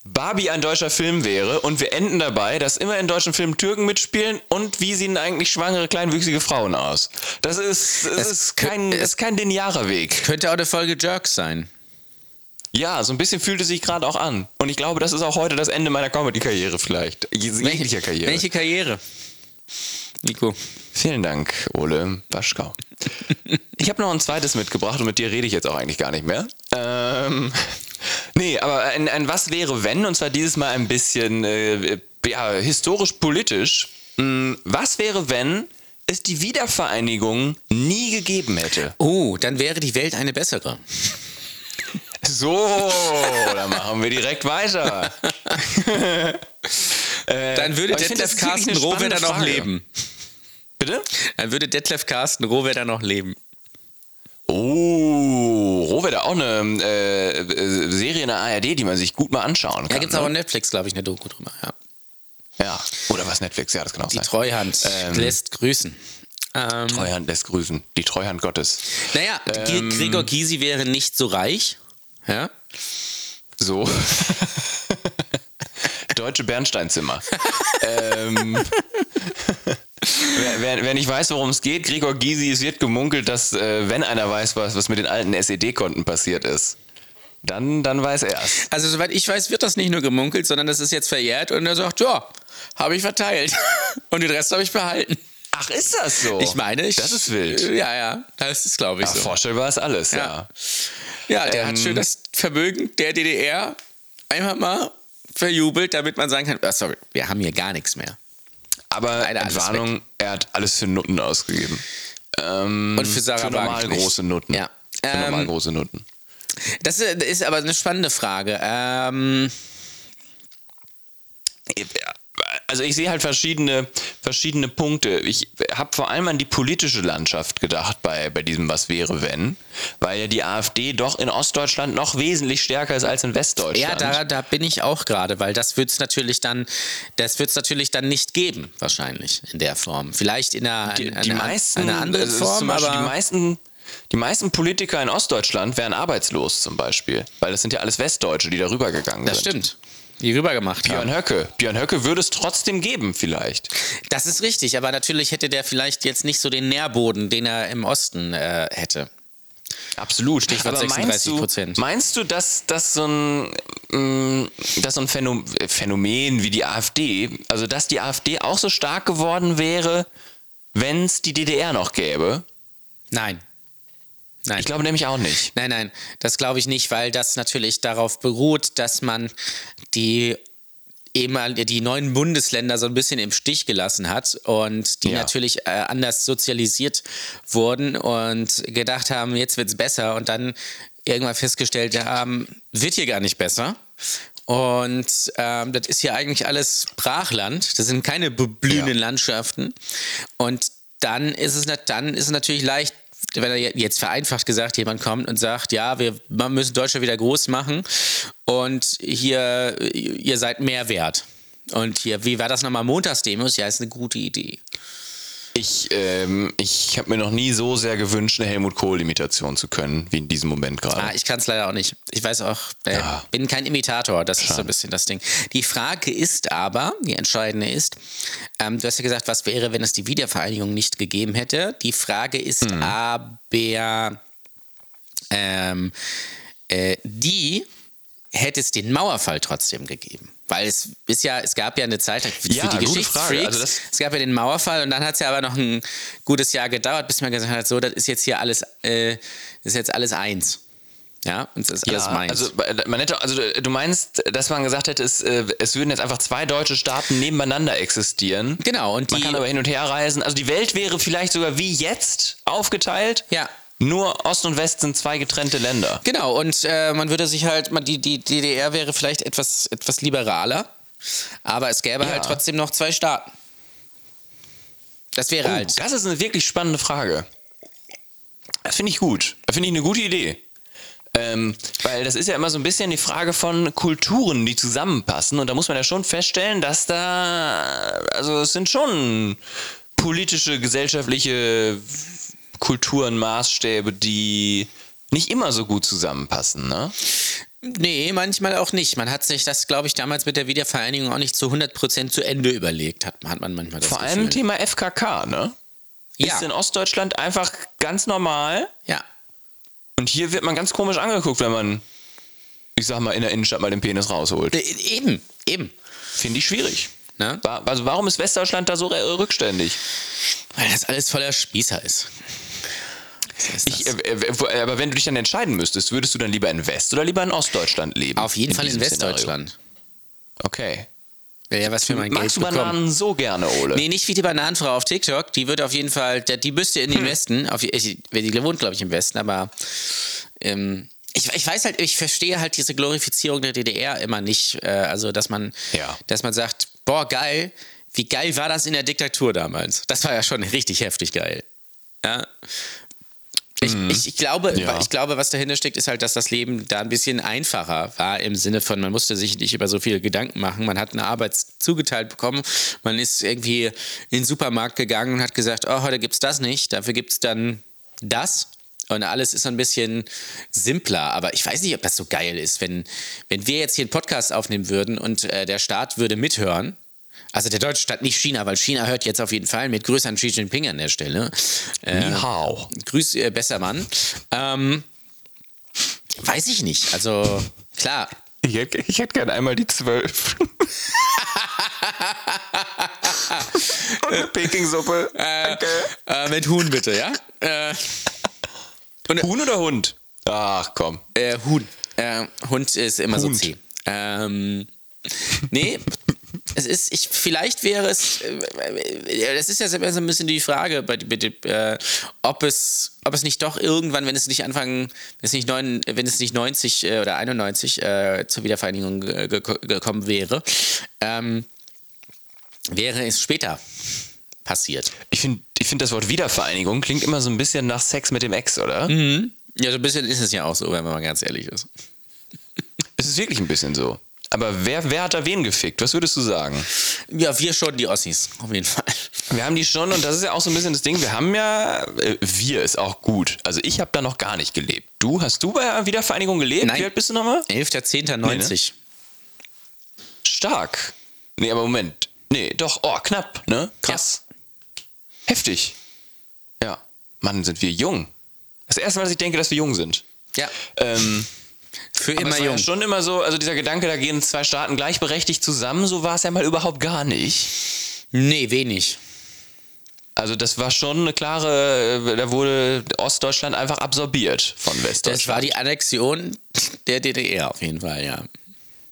[SPEAKER 2] Barbie ein deutscher Film wäre und wir enden dabei, dass immer in deutschen Filmen Türken mitspielen und wie sehen eigentlich schwangere, kleinwüchsige Frauen aus? Das ist, das
[SPEAKER 1] Es
[SPEAKER 2] ist, kein, das ist kein linearer Weg.
[SPEAKER 1] könnte auch eine Folge Jerks sein.
[SPEAKER 2] Ja, so ein bisschen fühlt es sich gerade auch an. Und ich glaube, das ist auch heute das Ende meiner Comedy-Karriere vielleicht. Jeglicher Karriere.
[SPEAKER 1] Welche Karriere? Nico.
[SPEAKER 2] Vielen Dank, Ole Waschkau. ich habe noch ein zweites mitgebracht und mit dir rede ich jetzt auch eigentlich gar nicht mehr. Ähm, nee, aber ein, ein Was wäre wenn, und zwar dieses Mal ein bisschen äh, ja, historisch-politisch. Hm, Was wäre, wenn es die Wiedervereinigung nie gegeben hätte?
[SPEAKER 1] Oh, dann wäre die Welt eine bessere.
[SPEAKER 2] So, dann machen wir direkt weiter. Äh,
[SPEAKER 1] Dann würde Detlef Carsten Rohwedder noch leben.
[SPEAKER 2] Bitte?
[SPEAKER 1] Dann würde Detlef Carsten Rohwedder noch leben.
[SPEAKER 2] Oh, Rohwedder, auch eine äh, äh, Serie in der ARD, die man sich gut mal anschauen
[SPEAKER 1] Da
[SPEAKER 2] kann.
[SPEAKER 1] gibt es auch
[SPEAKER 2] ne?
[SPEAKER 1] auf Netflix, glaube ich, eine Doku drüber. Ja.
[SPEAKER 2] Ja, oder was Netflix, ja, das kann auch
[SPEAKER 1] Die
[SPEAKER 2] sein.
[SPEAKER 1] Treuhand
[SPEAKER 2] Ähm.
[SPEAKER 1] lässt grüßen. Ähm,
[SPEAKER 2] Treuhand lässt grüßen. Die Treuhand Gottes.
[SPEAKER 1] naja,
[SPEAKER 2] Ähm.
[SPEAKER 1] Gregor Gysi wäre nicht so reich. Ja?
[SPEAKER 2] So. Deutsche Bernsteinzimmer. ähm, wer, wer, wer nicht weiß, worum es geht, Gregor Gysi, es wird gemunkelt, dass, äh, wenn einer weiß, was, was mit den alten SED-Konten passiert ist, dann, dann weiß er es.
[SPEAKER 1] Also, soweit ich weiß, wird das nicht nur gemunkelt, sondern das ist jetzt verjährt und er sagt, ja, habe ich verteilt. Und den Rest habe ich behalten.
[SPEAKER 2] Ach, ist das so?
[SPEAKER 1] Ich meine, ich.
[SPEAKER 2] Das ist wild.
[SPEAKER 1] Ja, ja, das ist, glaube ich,
[SPEAKER 2] Ja,
[SPEAKER 1] so.
[SPEAKER 2] vorstellbar ist alles, ja.
[SPEAKER 1] Ja. Ja, der hat
[SPEAKER 2] Ähm.
[SPEAKER 1] schön das Vermögen der DDR einfach mal verjubelt, damit man sagen kann, ah, sorry, wir haben hier gar nichts mehr.
[SPEAKER 2] Aber
[SPEAKER 1] alles
[SPEAKER 2] Entwarnung, er hat alles für Nutten ausgegeben. Ähm,
[SPEAKER 1] Und für Sarah
[SPEAKER 2] für normal große Nutten.
[SPEAKER 1] Ja.
[SPEAKER 2] Für normal
[SPEAKER 1] Ähm,
[SPEAKER 2] große Nutten.
[SPEAKER 1] Das ist aber eine spannende Frage. Ähm,
[SPEAKER 2] Also ich sehe halt verschiedene, verschiedene Punkte. Ich habe vor allem an die politische Landschaft gedacht bei, bei diesem Was wäre wenn, weil ja die AfD doch in Ostdeutschland noch wesentlich stärker ist als in Westdeutschland.
[SPEAKER 1] ja, da, da bin ich auch gerade, weil das wird es natürlich dann, das wird es natürlich dann nicht geben, wahrscheinlich in der Form. Vielleicht in einer,
[SPEAKER 2] die,
[SPEAKER 1] einer,
[SPEAKER 2] die meisten,
[SPEAKER 1] einer anderen
[SPEAKER 2] also
[SPEAKER 1] Form, aber
[SPEAKER 2] die meisten, die meisten Politiker in Ostdeutschland wären arbeitslos zum Beispiel, weil das sind ja alles Westdeutsche, die darüber gegangen
[SPEAKER 1] das
[SPEAKER 2] sind.
[SPEAKER 1] stimmt. Die rüber gemacht
[SPEAKER 2] Björn
[SPEAKER 1] haben.
[SPEAKER 2] Höcke. Björn Höcke würde es trotzdem geben, vielleicht.
[SPEAKER 1] Das ist richtig, aber natürlich hätte der vielleicht jetzt nicht so den Nährboden, den er im Osten äh, hätte.
[SPEAKER 2] Absolut.
[SPEAKER 1] Stichwort
[SPEAKER 2] Aber meinst
[SPEAKER 1] 36%.
[SPEAKER 2] du, meinst du, dass, dass so ein, mm, dass so ein Phänom- äh, Phänomen wie die AfD, also dass die AfD auch so stark geworden wäre, wenn es die DDR noch gäbe?
[SPEAKER 1] Nein. Nein.
[SPEAKER 2] Ich glaube nämlich auch nicht.
[SPEAKER 1] Nein, nein, das glaube ich nicht, weil das natürlich darauf beruht, dass man die ehemal die neuen Bundesländer so ein bisschen im Stich gelassen hat und die
[SPEAKER 2] Ja.
[SPEAKER 1] natürlich äh, anders sozialisiert wurden und gedacht haben, jetzt wird's besser und dann irgendwann festgestellt haben, wird hier gar nicht besser. Und ähm, das ist hier eigentlich alles Brachland. Das sind keine beblühenden
[SPEAKER 2] Ja.
[SPEAKER 1] Landschaften. Und dann ist es, dann ist es natürlich leicht, wenn er je- jetzt vereinfacht gesagt jemand kommt und sagt, ja, wir müssen Deutschland wieder groß machen und hier, ihr seid mehr wert. Und hier, wie war das nochmal? Montagsdemos? Ja, ist eine gute Idee.
[SPEAKER 2] Ich, ähm, ich habe mir noch nie so sehr gewünscht, eine Helmut Kohl-Imitation zu können, wie in diesem Moment gerade.
[SPEAKER 1] Ah, ich kann es leider auch nicht. Ich weiß auch, äh,
[SPEAKER 2] Ja.
[SPEAKER 1] bin kein Imitator. Das ist so ein bisschen das Ding. Die Frage ist aber, die entscheidende ist, ähm, du hast ja gesagt, was wäre, wenn es die Wiedervereinigung nicht gegeben hätte. Die Frage ist
[SPEAKER 2] Mhm.
[SPEAKER 1] aber, ähm, äh, die hätte es den Mauerfall trotzdem gegeben. Weil es ist ja, es gab ja eine Zeit für
[SPEAKER 2] Ja,
[SPEAKER 1] die Geschichtsfreaks.
[SPEAKER 2] Also
[SPEAKER 1] es gab ja den Mauerfall und dann hat es ja aber noch ein gutes Jahr gedauert, bis man gesagt hat, so, das ist jetzt hier alles, äh, ist jetzt alles eins. Ja, und das ist alles meins.
[SPEAKER 2] also man hätte, also du meinst, dass man gesagt hätte, es, äh, es würden jetzt einfach zwei deutsche Staaten nebeneinander existieren.
[SPEAKER 1] genau, und
[SPEAKER 2] Man
[SPEAKER 1] die,
[SPEAKER 2] kann aber hin und her reisen. Also die Welt wäre vielleicht sogar wie jetzt aufgeteilt.
[SPEAKER 1] ja,
[SPEAKER 2] Nur Ost und West sind zwei getrennte Länder.
[SPEAKER 1] genau, und äh, man würde sich halt, man, die, die DDR wäre vielleicht etwas, etwas liberaler, aber es gäbe
[SPEAKER 2] Ja.
[SPEAKER 1] halt trotzdem noch zwei Staaten. Das wäre
[SPEAKER 2] Oh,
[SPEAKER 1] halt.
[SPEAKER 2] das ist eine wirklich spannende Frage. Das finde ich gut. Das finde ich eine gute Idee. Ähm, weil das ist ja immer so ein bisschen die Frage von Kulturen, die zusammenpassen. Und da muss man ja schon feststellen, dass da, also es sind schon politische, gesellschaftliche Kulturen, Maßstäbe, die nicht immer so gut zusammenpassen. Ne?
[SPEAKER 1] Nee, manchmal auch nicht. Man hat sich das, glaube ich, damals mit der Wiedervereinigung auch nicht zu 100% zu Ende überlegt, hat, hat man manchmal das
[SPEAKER 2] Vor
[SPEAKER 1] Gefühl.
[SPEAKER 2] allem Thema FKK, ne?
[SPEAKER 1] ja.
[SPEAKER 2] Ist in Ostdeutschland einfach ganz normal.
[SPEAKER 1] ja.
[SPEAKER 2] Und hier wird man ganz komisch angeguckt, wenn man, ich sag mal, in der Innenstadt mal den Penis rausholt.
[SPEAKER 1] Äh, Eben, eben.
[SPEAKER 2] Finde ich schwierig.
[SPEAKER 1] Ne?
[SPEAKER 2] Also warum ist Westdeutschland da so rückständig?
[SPEAKER 1] Weil das alles voller Spießer ist.
[SPEAKER 2] Ich, äh, äh, wo- aber wenn du dich dann entscheiden müsstest, würdest du dann lieber in West- oder lieber in Ostdeutschland leben?
[SPEAKER 1] Auf jeden Fall in
[SPEAKER 2] diesem Szenario?
[SPEAKER 1] Westdeutschland.
[SPEAKER 2] Okay.
[SPEAKER 1] Ja was für mein Geld
[SPEAKER 2] Magst du
[SPEAKER 1] bekommen.
[SPEAKER 2] Bananen so gerne, Ole?
[SPEAKER 1] Nee, nicht wie die Bananenfrau auf TikTok. Die wird auf jeden Fall, die müsste in den
[SPEAKER 2] Hm.
[SPEAKER 1] Westen. Auf, ich, die wohnt, glaube ich, im Westen, aber ähm, ich, ich weiß halt, ich verstehe halt diese Glorifizierung der DDR immer nicht. Äh, also, dass man,
[SPEAKER 2] Ja.
[SPEAKER 1] dass man sagt, boah, geil, wie geil war das in der Diktatur damals? Das war ja schon richtig heftig geil. Ja. Ich, ich, ich, glaube,
[SPEAKER 2] Mhm. Ja.
[SPEAKER 1] ich glaube, was dahinter steckt, ist halt, dass das Leben da ein bisschen einfacher war im Sinne von, man musste sich nicht über so viele Gedanken machen. Man hat eine Arbeit zugeteilt bekommen. Man ist irgendwie in den Supermarkt gegangen und hat gesagt, oh, heute gibt's das nicht, dafür gibt's dann das. Und alles ist so ein bisschen simpler. Aber ich weiß nicht, ob das so geil ist, wenn, wenn wir jetzt hier einen Podcast aufnehmen würden und äh, der Staat würde mithören. Also der deutsche Staat, nicht China, weil China hört jetzt auf jeden Fall mit Grüße an Xi Jinping an der Stelle. Äh,
[SPEAKER 2] Ni hao.
[SPEAKER 1] Grüß, äh, besser Mann. Ähm, weiß ich nicht. Also, klar.
[SPEAKER 2] Ich hätte, ich hätte gerne einmal die zwölf. Und eine Pekingsuppe. Danke.
[SPEAKER 1] Äh, mit Huhn bitte, ja? Äh,
[SPEAKER 2] Huhn oder Hund? Ach komm.
[SPEAKER 1] äh, Huhn. Äh, Hund ist immer so
[SPEAKER 2] Hund.
[SPEAKER 1] zäh. Ähm, nee, es ist, ich, vielleicht wäre es, äh, das ist ja so ein bisschen die Frage, äh, ob, es, ob es nicht doch irgendwann, wenn es nicht anfangen, wenn es nicht, neun, wenn es nicht 90 äh, oder 91 äh, zur Wiedervereinigung gekommen wäre, ähm, wäre es später passiert.
[SPEAKER 2] Ich finde ich find das Wort Wiedervereinigung klingt immer so ein bisschen nach Sex mit dem Ex, oder?
[SPEAKER 1] Mhm. Ja, so ein bisschen ist es ja auch so, wenn man mal ganz ehrlich ist.
[SPEAKER 2] Es ist wirklich ein bisschen so. Aber wer, wer hat da wen gefickt? Was würdest du sagen?
[SPEAKER 1] Ja, wir schon, die Ossis, auf jeden Fall.
[SPEAKER 2] Wir haben die schon und das ist ja auch so ein bisschen das Ding. Wir haben ja, äh, wir ist auch gut. Also ich habe da noch gar nicht gelebt. Du, hast du bei der Wiedervereinigung gelebt?
[SPEAKER 1] Nein.
[SPEAKER 2] Wie alt bist du nochmal?
[SPEAKER 1] 11.10.90. Nee, ne?
[SPEAKER 2] Stark. Nee, aber Moment. Nee, doch, oh, knapp, ne? Krass. Ja. Heftig. Ja. Mann, sind wir jung. Das erste Mal, dass ich denke, dass wir jung sind.
[SPEAKER 1] Ja.
[SPEAKER 2] Ähm,
[SPEAKER 1] für immer jung. Ja
[SPEAKER 2] schon immer so, also dieser Gedanke, da gehen zwei Staaten gleichberechtigt zusammen, so war es ja mal überhaupt gar nicht.
[SPEAKER 1] Nee, wenig.
[SPEAKER 2] Also das war schon eine klare, äh, da wurde Ostdeutschland einfach absorbiert von Westdeutschland.
[SPEAKER 1] Das war die Annexion der DDR auf jeden Fall, ja.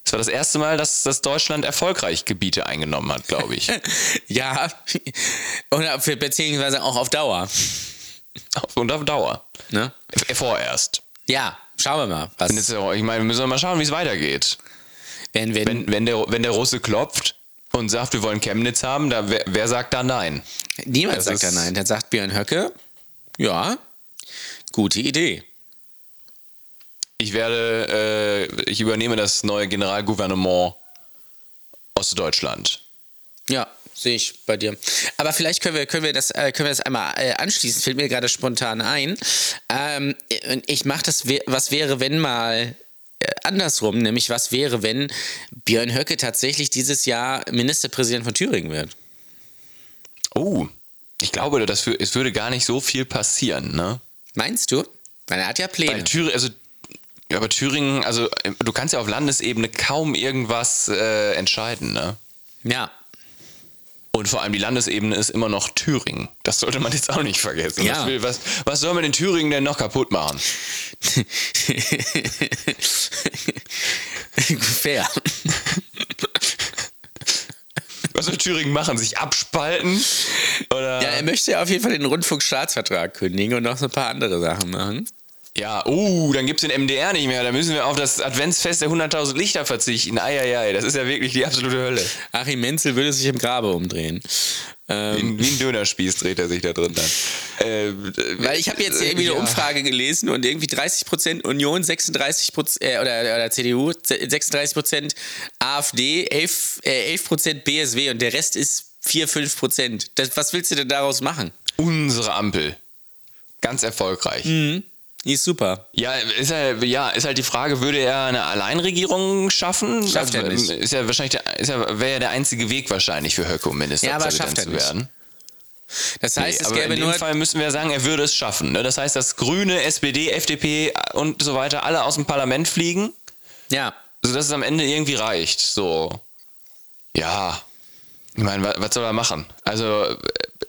[SPEAKER 2] Das war das erste Mal, dass, dass Deutschland erfolgreich Gebiete eingenommen hat, glaube ich.
[SPEAKER 1] ja, und beziehungsweise auch auf Dauer.
[SPEAKER 2] Und auf Dauer.
[SPEAKER 1] Ne?
[SPEAKER 2] Vorerst.
[SPEAKER 1] Ja, schauen wir mal.
[SPEAKER 2] Was jetzt, ich meine, wir müssen mal schauen, wie es weitergeht.
[SPEAKER 1] Wenn, wenn,
[SPEAKER 2] wenn, wenn, der, wenn der Russe klopft und sagt, wir wollen Chemnitz haben, da, wer, wer sagt da nein?
[SPEAKER 1] Niemand das sagt da nein. Dann sagt Björn Höcke, ja, gute Idee.
[SPEAKER 2] Ich werde, äh, ich übernehme das neue Generalgouvernement Ostdeutschland.
[SPEAKER 1] Ja, sehe ich bei dir. Aber vielleicht können wir, können wir, das, äh, können wir das einmal äh, anschließen, fällt mir gerade spontan ein. Ähm, ich mache das, was wäre, wenn mal äh, andersrum, nämlich was wäre, wenn Björn Höcke tatsächlich dieses Jahr Ministerpräsident von Thüringen wird?
[SPEAKER 2] Oh, ich glaube, das es würde gar nicht so viel passieren, ne?
[SPEAKER 1] Meinst du? Weil er hat ja Pläne.
[SPEAKER 2] Thüringen, also ja, aber Thüringen, also du kannst ja auf Landesebene kaum irgendwas äh, entscheiden, ne?
[SPEAKER 1] Ja.
[SPEAKER 2] Und vor allem die Landesebene ist immer noch Thüringen. Das sollte man jetzt auch nicht vergessen.
[SPEAKER 1] Ja.
[SPEAKER 2] Was, was, was soll man in Thüringen denn noch kaputt machen?
[SPEAKER 1] Fair.
[SPEAKER 2] Was soll Thüringen machen? Sich abspalten? Oder?
[SPEAKER 1] Ja, er möchte ja auf jeden Fall den Rundfunkstaatsvertrag kündigen und noch so ein paar andere Sachen machen.
[SPEAKER 2] Ja, uh, dann gibt es den MDR nicht mehr. Da müssen wir auf das Adventsfest der 100.000 Lichter verzichten. Eieiei, das ist ja wirklich die absolute Hölle.
[SPEAKER 1] Achim Menzel würde sich im Grabe umdrehen.
[SPEAKER 2] Ähm, wie, ein Dönerspieß dreht er sich da drin dann.
[SPEAKER 1] Äh, Weil ich habe jetzt irgendwie ja. eine Umfrage gelesen und irgendwie 30% Union, 36% äh, oder, oder CDU, 36% AfD, 11, äh, 11% BSW und der Rest ist 4, 5%. Das, was willst du denn daraus machen?
[SPEAKER 2] Unsere Ampel. Ganz erfolgreich.
[SPEAKER 1] Mhm. Die ist super.
[SPEAKER 2] Ja, ist halt, ja, ist halt die Frage, würde er eine Alleinregierung schaffen?
[SPEAKER 1] Schafft er nicht.
[SPEAKER 2] Ist ja wahrscheinlich, der, ist ja, wäre ja der einzige Weg wahrscheinlich für Höcke, um Ministerpräsident ja, zu werden.
[SPEAKER 1] Das heißt, nee, es
[SPEAKER 2] aber
[SPEAKER 1] gäbe
[SPEAKER 2] in dem
[SPEAKER 1] nur
[SPEAKER 2] Fall müssen wir sagen, er würde es schaffen. Ne? Das heißt, dass Grüne, SPD, FDP und so weiter alle aus dem Parlament fliegen.
[SPEAKER 1] Ja.
[SPEAKER 2] Sodass es am Ende irgendwie reicht. So. Ja. Ich meine, was, was soll er machen? Also,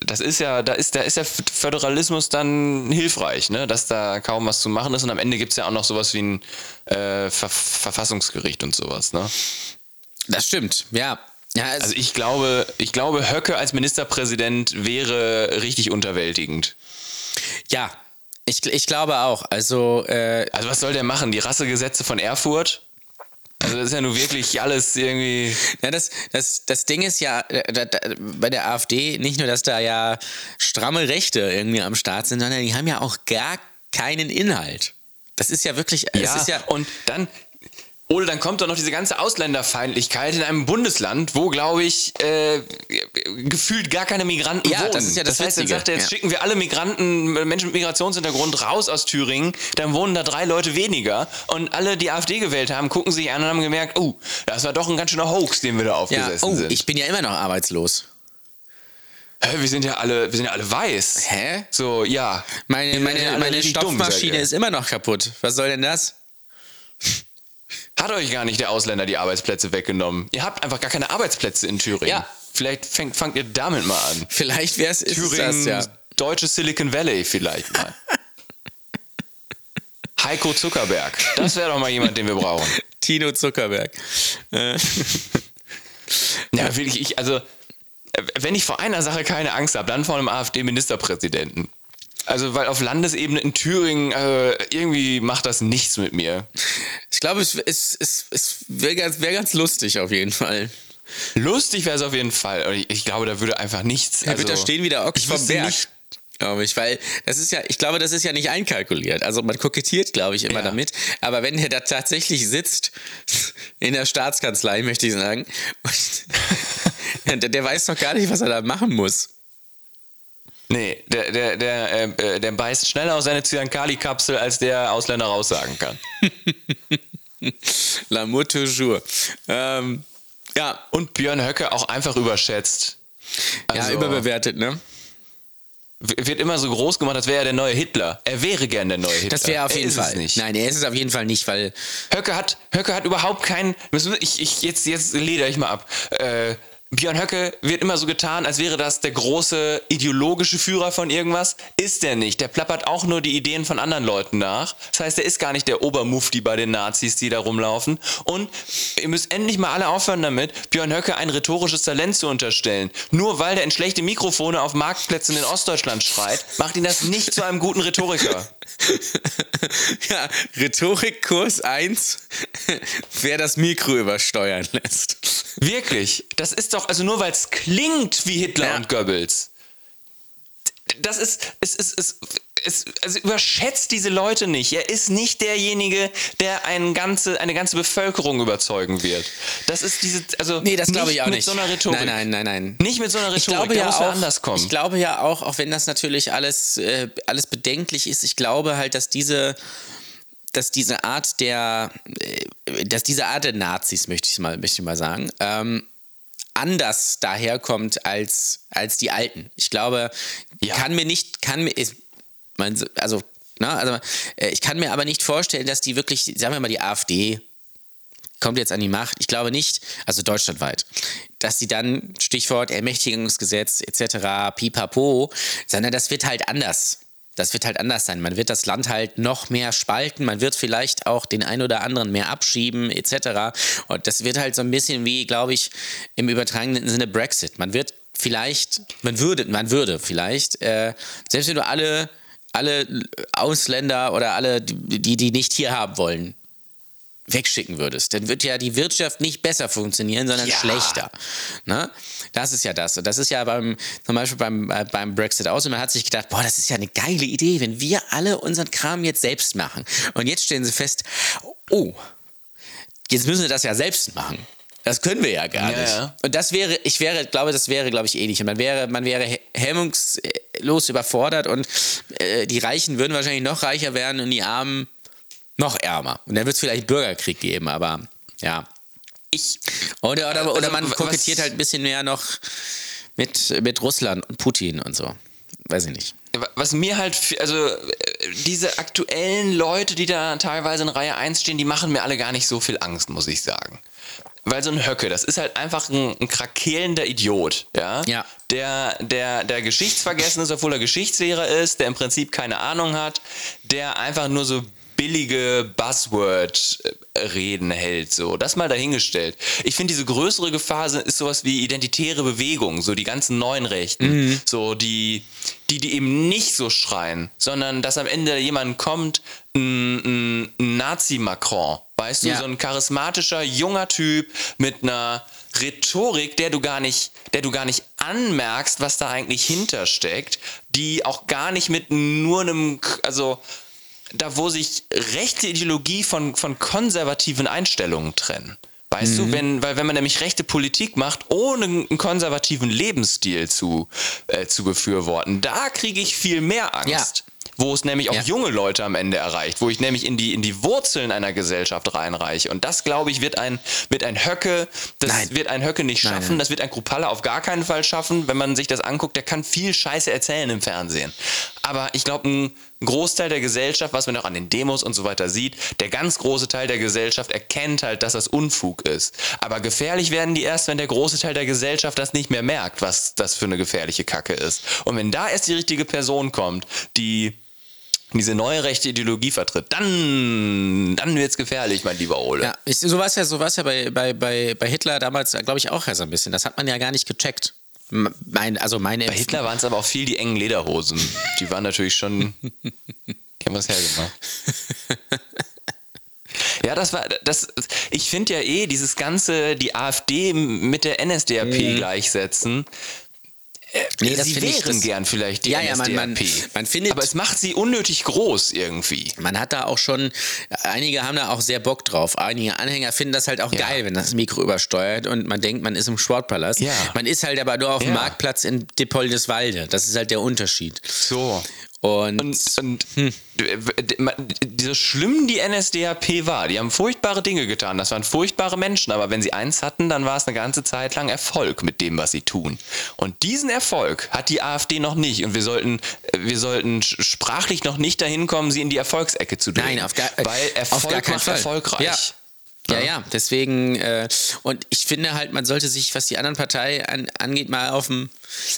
[SPEAKER 2] das ist ja, da ist, da ist der Föderalismus dann hilfreich, ne? dass da kaum was zu machen ist und am Ende gibt es ja auch noch sowas wie ein äh, Ver Verfassungsgericht und sowas, ne?
[SPEAKER 1] Das stimmt, ja. ja
[SPEAKER 2] also ich glaube, ich glaube, Höcke als Ministerpräsident wäre richtig unterwältigend.
[SPEAKER 1] Ja, ich, ich glaube auch. Also, äh,
[SPEAKER 2] also was soll der machen? Die Rassegesetze von Erfurt? Also das ist ja nur wirklich alles irgendwie.
[SPEAKER 1] Ja, das, das, das Ding ist ja äh, da, da, bei der AfD nicht nur, dass da ja stramme Rechte irgendwie am Start sind, sondern die haben ja auch gar keinen Inhalt. Das ist ja wirklich.
[SPEAKER 2] Ja,
[SPEAKER 1] ist ja
[SPEAKER 2] und dann oder dann kommt doch noch diese ganze Ausländerfeindlichkeit in einem Bundesland, wo, glaube ich, äh, gefühlt gar keine Migranten
[SPEAKER 1] ja,
[SPEAKER 2] wohnen.
[SPEAKER 1] Das ist ja das,
[SPEAKER 2] das heißt,
[SPEAKER 1] dann
[SPEAKER 2] sagt er, jetzt
[SPEAKER 1] ja.
[SPEAKER 2] schicken wir alle Migranten, Menschen mit Migrationshintergrund raus aus Thüringen, dann wohnen da drei Leute weniger. Und alle, die AfD gewählt haben, gucken sich an und haben gemerkt, oh, das war doch ein ganz schöner Hoax, den wir da aufgesessen
[SPEAKER 1] ja, oh,
[SPEAKER 2] sind.
[SPEAKER 1] Ich bin ja immer noch arbeitslos.
[SPEAKER 2] Hä, wir sind ja alle, wir sind ja alle weiß.
[SPEAKER 1] Hä?
[SPEAKER 2] So, ja.
[SPEAKER 1] Meine, meine, meine Stoffmaschine dumm, ist immer noch kaputt. Was soll denn das?
[SPEAKER 2] Hat euch gar nicht der Ausländer die Arbeitsplätze weggenommen. Ihr habt einfach gar keine Arbeitsplätze in Thüringen.
[SPEAKER 1] Ja.
[SPEAKER 2] Vielleicht fängt, fangt ihr damit mal an.
[SPEAKER 1] Vielleicht wäre es
[SPEAKER 2] Thüringen,
[SPEAKER 1] das, ja.
[SPEAKER 2] deutsche Silicon Valley vielleicht mal. Heiko Zuckerberg. Das wäre doch mal jemand, den wir brauchen.
[SPEAKER 1] Tino Zuckerberg. Äh.
[SPEAKER 2] Ja, wirklich, ich, also, äh, wenn ich vor einer Sache keine Angst habe, dann vor einem AfD-Ministerpräsidenten. Also, weil auf Landesebene in Thüringen äh, irgendwie macht das nichts mit mir.
[SPEAKER 1] Ich glaube, es, es, es, es wäre ganz, wär ganz lustig auf jeden Fall.
[SPEAKER 2] Lustig wäre es auf jeden Fall. Ich, ich glaube, da würde einfach nichts.
[SPEAKER 1] Er wird da
[SPEAKER 2] also-
[SPEAKER 1] stehen wie der Ochs vom Berg. Glaube ich, weil das ist ja, ich glaube, das ist ja nicht einkalkuliert. Also man kokettiert, glaube ich, immer
[SPEAKER 2] Ja.
[SPEAKER 1] damit. Aber wenn der da tatsächlich sitzt, in der Staatskanzlei, möchte ich sagen, der, der weiß doch gar nicht, was er da machen muss.
[SPEAKER 2] Nee, der, der, der, äh, äh, der beißt schneller aus seine Zyankali-Kapsel, als der Ausländer raussagen kann.
[SPEAKER 1] L'amour toujours. Ähm, ja,
[SPEAKER 2] Und Björn Höcke auch einfach überschätzt.
[SPEAKER 1] ja,
[SPEAKER 2] Also,
[SPEAKER 1] überbewertet, ne?
[SPEAKER 2] Wird immer so groß gemacht, als wäre er der neue Hitler. Er wäre gern der neue Hitler.
[SPEAKER 1] Das wäre auf
[SPEAKER 2] Er
[SPEAKER 1] jeden
[SPEAKER 2] ist
[SPEAKER 1] Fall.
[SPEAKER 2] Nicht.
[SPEAKER 1] Nein, er ist es auf jeden Fall nicht, weil
[SPEAKER 2] Höcke hat, Höcke hat überhaupt keinen. Ich, ich, jetzt, jetzt leder ich mal ab. Äh, Björn Höcke wird immer so getan, als wäre das der große ideologische Führer von irgendwas. Ist der nicht. Der plappert auch nur die Ideen von anderen Leuten nach. Das heißt, er ist gar nicht der Obermufti bei den Nazis, die da rumlaufen. Und ihr müsst endlich mal alle aufhören damit, Björn Höcke ein rhetorisches Talent zu unterstellen. Nur weil der in schlechte Mikrofone auf Marktplätzen in Ostdeutschland schreit, macht ihn das nicht zu einem guten Rhetoriker.
[SPEAKER 1] ja, Rhetorikkurs 1, wer das Mikro übersteuern lässt.
[SPEAKER 2] Wirklich. Das ist doch, also nur weil es klingt wie Hitler
[SPEAKER 1] Ja.
[SPEAKER 2] und Goebbels. Das ist, es ist, es, es, also überschätzt diese Leute nicht. Er ist nicht derjenige, der eine ganze, eine ganze Bevölkerung überzeugen wird. Das ist diese, also
[SPEAKER 1] Nee, das glaube ich auch
[SPEAKER 2] mit
[SPEAKER 1] nicht.
[SPEAKER 2] so einer Rhetorik.
[SPEAKER 1] Nein, nein, nein, nein.
[SPEAKER 2] Nicht mit so einer Rhetorik.
[SPEAKER 1] Ich glaube
[SPEAKER 2] da
[SPEAKER 1] ja
[SPEAKER 2] muss
[SPEAKER 1] auch,
[SPEAKER 2] anders kommen.
[SPEAKER 1] ich glaube ja auch, auch wenn das natürlich alles, äh, alles bedenklich ist, ich glaube halt, dass diese, dass diese Art der, äh, dass diese Art der Nazis, möchte ich mal, möchte ich mal sagen, ähm, anders daherkommt als, als die Alten. Ich glaube,
[SPEAKER 2] Ja.
[SPEAKER 1] kann mir nicht, kann mir, ist, man, also, na, also, äh, ich kann mir aber nicht vorstellen, dass die wirklich, sagen wir mal, die AfD kommt jetzt an die Macht. Ich glaube nicht, also deutschlandweit, dass sie dann, Stichwort Ermächtigungsgesetz etc., pipapo, sondern das wird halt anders. Das wird halt anders sein. Man wird das Land halt noch mehr spalten. Man wird vielleicht auch den einen oder anderen mehr abschieben etc. Und das wird halt so ein bisschen wie, glaube ich, im übertragenen Sinne Brexit. Man wird vielleicht, man würde, man würde vielleicht, äh, selbst wenn du alle, alle Ausländer oder alle, die, die nicht hier haben wollen, wegschicken würdest, dann wird ja die Wirtschaft nicht besser funktionieren, sondern
[SPEAKER 2] Ja.
[SPEAKER 1] schlechter. Ne? Das ist ja das. Und das ist ja beim, zum Beispiel beim, äh, beim Brexit aus. Und man hat sich gedacht, boah, das ist ja eine geile Idee, wenn wir alle unseren Kram jetzt selbst machen. Und jetzt stellen sie fest, oh, jetzt müssen wir das ja selbst machen. Das können wir ja gar
[SPEAKER 2] Ja,
[SPEAKER 1] nicht.
[SPEAKER 2] ja.
[SPEAKER 1] Und das wäre, ich wäre, glaube, das wäre, glaube ich, ähnlich. Und man wäre, man wäre he- hemmungslos überfordert und äh, die Reichen würden wahrscheinlich noch reicher werden und die Armen noch ärmer. Und dann wird es vielleicht Bürgerkrieg geben, aber ja.
[SPEAKER 2] Ich,
[SPEAKER 1] Oder, oder, oder
[SPEAKER 2] Also,
[SPEAKER 1] man kokettiert halt ein bisschen mehr noch mit, mit Russland und Putin und so. Weiß ich nicht.
[SPEAKER 2] was mir halt, also äh, diese aktuellen Leute, die da teilweise in Reihe 1 stehen, die machen mir alle gar nicht so viel Angst, muss ich sagen. Weil so ein Höcke, das ist halt einfach ein, ein krakelender Idiot, ja?
[SPEAKER 1] Ja.
[SPEAKER 2] Der, der, der geschichtsvergessen ist, obwohl er Geschichtslehrer ist, der im Prinzip keine Ahnung hat, der einfach nur so billige Buzzword-Reden hält, so. Das mal dahingestellt. Ich finde, diese größere Gefahr ist sowas wie identitäre Bewegung, so die ganzen neuen Rechten, so die, die, die eben nicht so schreien, sondern dass am Ende jemand kommt, ein, ein Nazi-Macron, weißt du,
[SPEAKER 1] Ja.
[SPEAKER 2] so ein charismatischer, junger Typ mit einer Rhetorik, der du gar nicht, der du gar nicht anmerkst, was da eigentlich hintersteckt, die auch gar nicht mit nur einem, also da wo sich rechte Ideologie von, von konservativen Einstellungen trennen. Weißt du, wenn, weil wenn man nämlich rechte Politik macht, ohne einen konservativen Lebensstil zu, äh, zu befürworten, da kriege ich viel mehr Angst. Wo es nämlich auch
[SPEAKER 1] Ja.
[SPEAKER 2] junge Leute am Ende erreicht, wo ich nämlich in die, in die Wurzeln einer Gesellschaft reinreiche. Und das, glaube ich, wird ein, wird ein Höcke, das
[SPEAKER 1] Nein.
[SPEAKER 2] wird ein Höcke nicht schaffen,
[SPEAKER 1] nein.
[SPEAKER 2] das wird ein Kruppalla auf gar keinen Fall schaffen, wenn man sich das anguckt, der kann viel Scheiße erzählen im Fernsehen. Aber ich glaube, ein Großteil der Gesellschaft, was man auch an den Demos und so weiter sieht, der ganz große Teil der Gesellschaft erkennt halt, dass das Unfug ist. Aber gefährlich werden die erst, wenn der große Teil der Gesellschaft das nicht mehr merkt, was das für eine gefährliche Kacke ist. Und wenn da erst die richtige Person kommt, die diese neue rechte Ideologie vertritt, dann, dann wird es gefährlich, mein lieber Ole.
[SPEAKER 1] Ja, ich, so war es ja, so war's ja bei, bei, bei, bei Hitler damals, glaube ich, auch so ein bisschen. Das hat man ja gar nicht gecheckt. Mein, also meine
[SPEAKER 2] bei Hitler waren es aber auch viel die engen Lederhosen. Die waren natürlich schon. die haben was hergemacht. Ja, das war das. Ich finde ja eh dieses ganze die AfD mit der NSDAP mhm. gleichsetzen. Nee, das sie wären ich, gern vielleicht die ja, NSDAP. Ja, man, man, man findet, aber es macht sie unnötig groß irgendwie.
[SPEAKER 1] Man hat da auch schon, einige haben da auch sehr Bock drauf. Einige Anhänger finden das halt auch ja. geil, wenn das Mikro übersteuert und man denkt, man ist im Sportpalast. Ja. Man ist halt aber nur auf dem Marktplatz in Depoldeswalde. Das ist halt der Unterschied.
[SPEAKER 2] So. Und, und, und hm. so schlimm die NSDAP war, die haben furchtbare Dinge getan, das waren furchtbare Menschen, aber wenn sie eins hatten, dann war es eine ganze Zeit lang Erfolg mit dem, was sie tun. Und diesen Erfolg hat die AfD noch nicht und wir sollten, wir sollten sprachlich noch nicht dahin kommen, sie in die Erfolgsecke zu drehen.
[SPEAKER 1] Nein, auf gar,
[SPEAKER 2] weil Erfolg
[SPEAKER 1] auf gar keinen
[SPEAKER 2] macht
[SPEAKER 1] Fall.
[SPEAKER 2] erfolgreich.
[SPEAKER 1] Ja. Ja, ja, deswegen, äh, und ich finde halt, man sollte sich, was die anderen Parteien an, angeht, mal auf dem,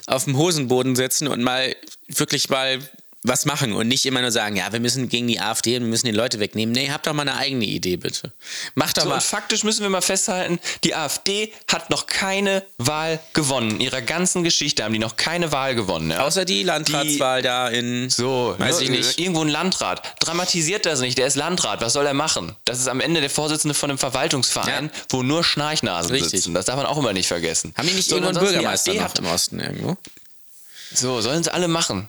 [SPEAKER 1] auf dem Hosenboden setzen und mal wirklich mal was machen und nicht immer nur sagen, ja, wir müssen gegen die AfD und wir müssen die Leute wegnehmen. Nee, habt doch mal eine eigene Idee, bitte. Macht doch so, mal. Und
[SPEAKER 2] faktisch müssen wir mal festhalten, die AfD hat noch keine Wahl gewonnen. In ihrer ganzen Geschichte haben die noch keine Wahl gewonnen. Ja?
[SPEAKER 1] Außer die Landratswahl die, da in.
[SPEAKER 2] So, weiß ich nicht. Irgendwo ein Landrat. Dramatisiert das nicht, der ist Landrat. Was soll er machen? Das ist am Ende der Vorsitzende von einem Verwaltungsverein, ja. wo nur Schnarchnasen Richtig. sitzen. Das darf man auch immer nicht vergessen.
[SPEAKER 1] Haben die nicht so, irgendwo einen Bürgermeister noch im Osten irgendwo?
[SPEAKER 2] So, sollen es alle machen.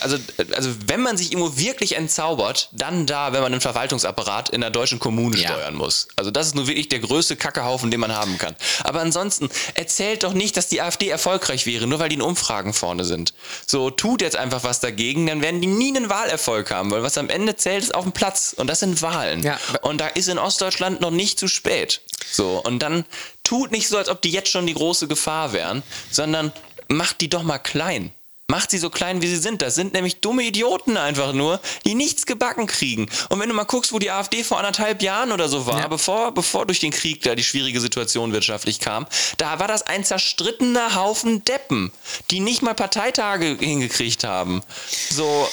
[SPEAKER 2] Also, also, wenn man sich irgendwo wirklich entzaubert, dann da, wenn man einen Verwaltungsapparat in der deutschen Kommune ja. steuern muss. Also, das ist nur wirklich der größte Kackehaufen, den man haben kann. Aber ansonsten, erzählt doch nicht, dass die AfD erfolgreich wäre, nur weil die in Umfragen vorne sind. So, tut jetzt einfach was dagegen, dann werden die nie einen Wahlerfolg haben, weil was am Ende zählt, ist auf dem Platz. Und das sind Wahlen. Ja. Und da ist in Ostdeutschland noch nicht zu spät. So, und dann tut nicht so, als ob die jetzt schon die große Gefahr wären, sondern macht die doch mal klein. Macht sie so klein, wie sie sind. Das sind nämlich dumme Idioten einfach nur, die nichts gebacken kriegen. Und wenn du mal guckst, wo die AfD vor anderthalb Jahren oder so war, ja. bevor, bevor durch den Krieg da die schwierige Situation wirtschaftlich kam, da war das ein zerstrittener Haufen Deppen, die nicht mal Parteitage hingekriegt haben. So.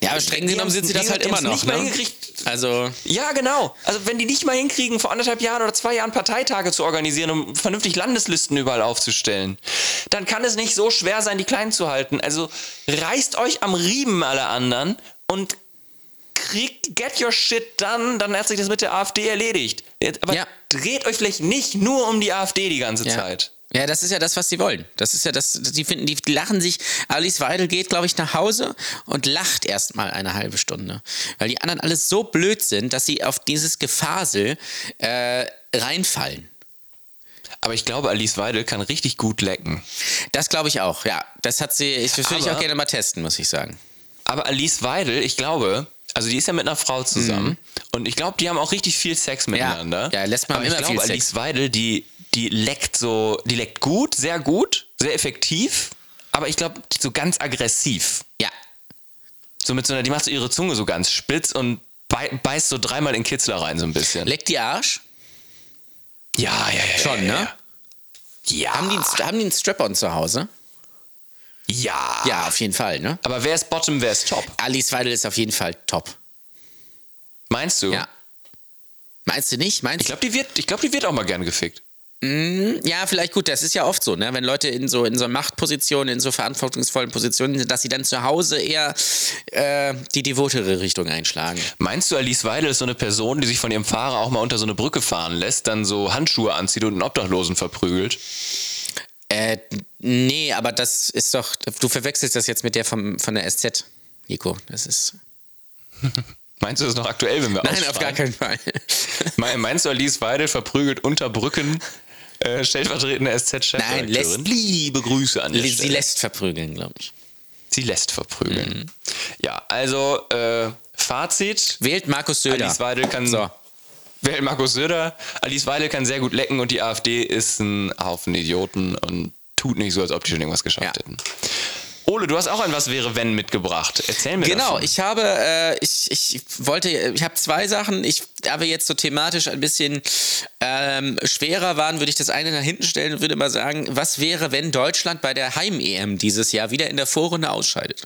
[SPEAKER 1] Ja, aber streng genommen sind sie das halt immer noch. Nicht ne? mal hingekriegt.
[SPEAKER 2] Also. Ja, genau. Also, wenn die nicht mal hinkriegen, vor anderthalb Jahren oder zwei Jahren Parteitage zu organisieren, um vernünftig Landeslisten überall aufzustellen, dann kann es nicht so schwer sein, die klein zu halten. Also, reißt euch am Riemen alle anderen und kriegt get your shit done, dann hat sich das mit der AfD erledigt. Aber ja. dreht euch vielleicht nicht nur um die AfD die ganze
[SPEAKER 1] ja.
[SPEAKER 2] Zeit.
[SPEAKER 1] Ja, das ist ja das, was sie wollen. Das ist ja das, die finden, die lachen sich. Alice Weidel geht, glaube ich, nach Hause und lacht erstmal eine halbe Stunde. Weil die anderen alles so blöd sind, dass sie auf dieses Gefasel äh, reinfallen.
[SPEAKER 2] Aber ich glaube, Alice Weidel kann richtig gut lecken.
[SPEAKER 1] Das glaube ich auch, ja. Das hat sie, ich würde ich auch gerne mal testen, muss ich sagen.
[SPEAKER 2] Aber Alice Weidel, ich glaube, also die ist ja mit einer Frau zusammen mhm. und ich glaube, die haben auch richtig viel Sex miteinander.
[SPEAKER 1] Ja, ja lässt man aber immer ich glaube,
[SPEAKER 2] Alice Weidel, die, die leckt so, die leckt gut, sehr gut, sehr effektiv, aber ich glaube, so ganz aggressiv.
[SPEAKER 1] Ja.
[SPEAKER 2] So mit so einer, die macht so ihre Zunge so ganz spitz und beißt so dreimal in Kitzler rein, so ein bisschen.
[SPEAKER 1] Leckt die Arsch?
[SPEAKER 2] Ja, ja, ja.
[SPEAKER 1] Schon,
[SPEAKER 2] ja,
[SPEAKER 1] ne? Ja. Haben die, haben die einen Strap-on zu Hause?
[SPEAKER 2] Ja.
[SPEAKER 1] Ja, auf jeden Fall, ne?
[SPEAKER 2] Aber wer ist Bottom, wer ist Top?
[SPEAKER 1] Alice Weidel ist auf jeden Fall top.
[SPEAKER 2] Meinst du?
[SPEAKER 1] Ja. Meinst du nicht? Meinst
[SPEAKER 2] ich glaube, die, wird, glaub, die wird auch mal gern gefickt.
[SPEAKER 1] Mm, ja, vielleicht gut, das ist ja oft so, ne? wenn Leute in so, in so Machtpositionen, in so verantwortungsvollen Positionen sind, dass sie dann zu Hause eher äh, die devotere Richtung einschlagen.
[SPEAKER 2] Meinst du, Alice Weidel ist so eine Person, die sich von ihrem Fahrer auch mal unter so eine Brücke fahren lässt, dann so Handschuhe anzieht und einen Obdachlosen verprügelt?
[SPEAKER 1] Äh, nee, aber das ist doch, du verwechselst das jetzt mit der vom, von der SZ, Nico. Das ist.
[SPEAKER 2] Meinst du das noch aktuell, wenn wir
[SPEAKER 1] Nein, auf gar keinen Fall.
[SPEAKER 2] Meinst du, Alice Weidel verprügelt unter Brücken äh, stellvertretende SZ-Chefredakteurin. Nein,
[SPEAKER 1] lässt,
[SPEAKER 2] liebe Grüße an
[SPEAKER 1] die Sie lässt verprügeln, glaube ich.
[SPEAKER 2] Sie lässt verprügeln. Mhm. Ja, also äh, Fazit.
[SPEAKER 1] Wählt Markus Söder.
[SPEAKER 2] Alice Weidel kann... So. Wählt Markus Söder. Alice Weidel kann sehr gut lecken und die AfD ist ein Haufen Idioten und tut nicht so, als ob die schon irgendwas geschafft ja. hätten. Ole, du hast auch ein Was wäre wenn mitgebracht. Erzähl mir
[SPEAKER 1] Genau,
[SPEAKER 2] davon.
[SPEAKER 1] ich habe, äh, ich, ich wollte, ich habe zwei Sachen. Ich, da wir jetzt so thematisch ein bisschen ähm, schwerer waren, würde ich das eine nach hinten stellen und würde mal sagen, was wäre, wenn Deutschland bei der Heim-EM dieses Jahr wieder in der Vorrunde ausscheidet?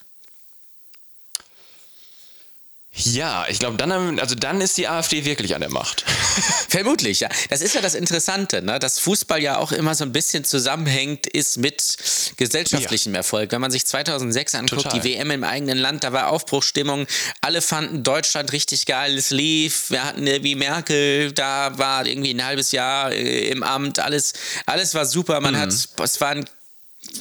[SPEAKER 2] Ja, ich glaube, dann, haben- also dann ist die AfD wirklich an der Macht.
[SPEAKER 1] Vermutlich, ja. Das ist ja das Interessante, ne? dass Fußball ja auch immer so ein bisschen zusammenhängt ist mit gesellschaftlichem Erfolg. Wenn man sich 2006 anguckt,
[SPEAKER 2] Total.
[SPEAKER 1] die WM im eigenen Land, da war Aufbruchstimmung. Alle fanden Deutschland richtig geil, es lief. Wir hatten irgendwie Merkel, da war irgendwie ein halbes Jahr äh, im Amt. Alles, alles war super.
[SPEAKER 2] Mhm.
[SPEAKER 1] Man hat, es war ein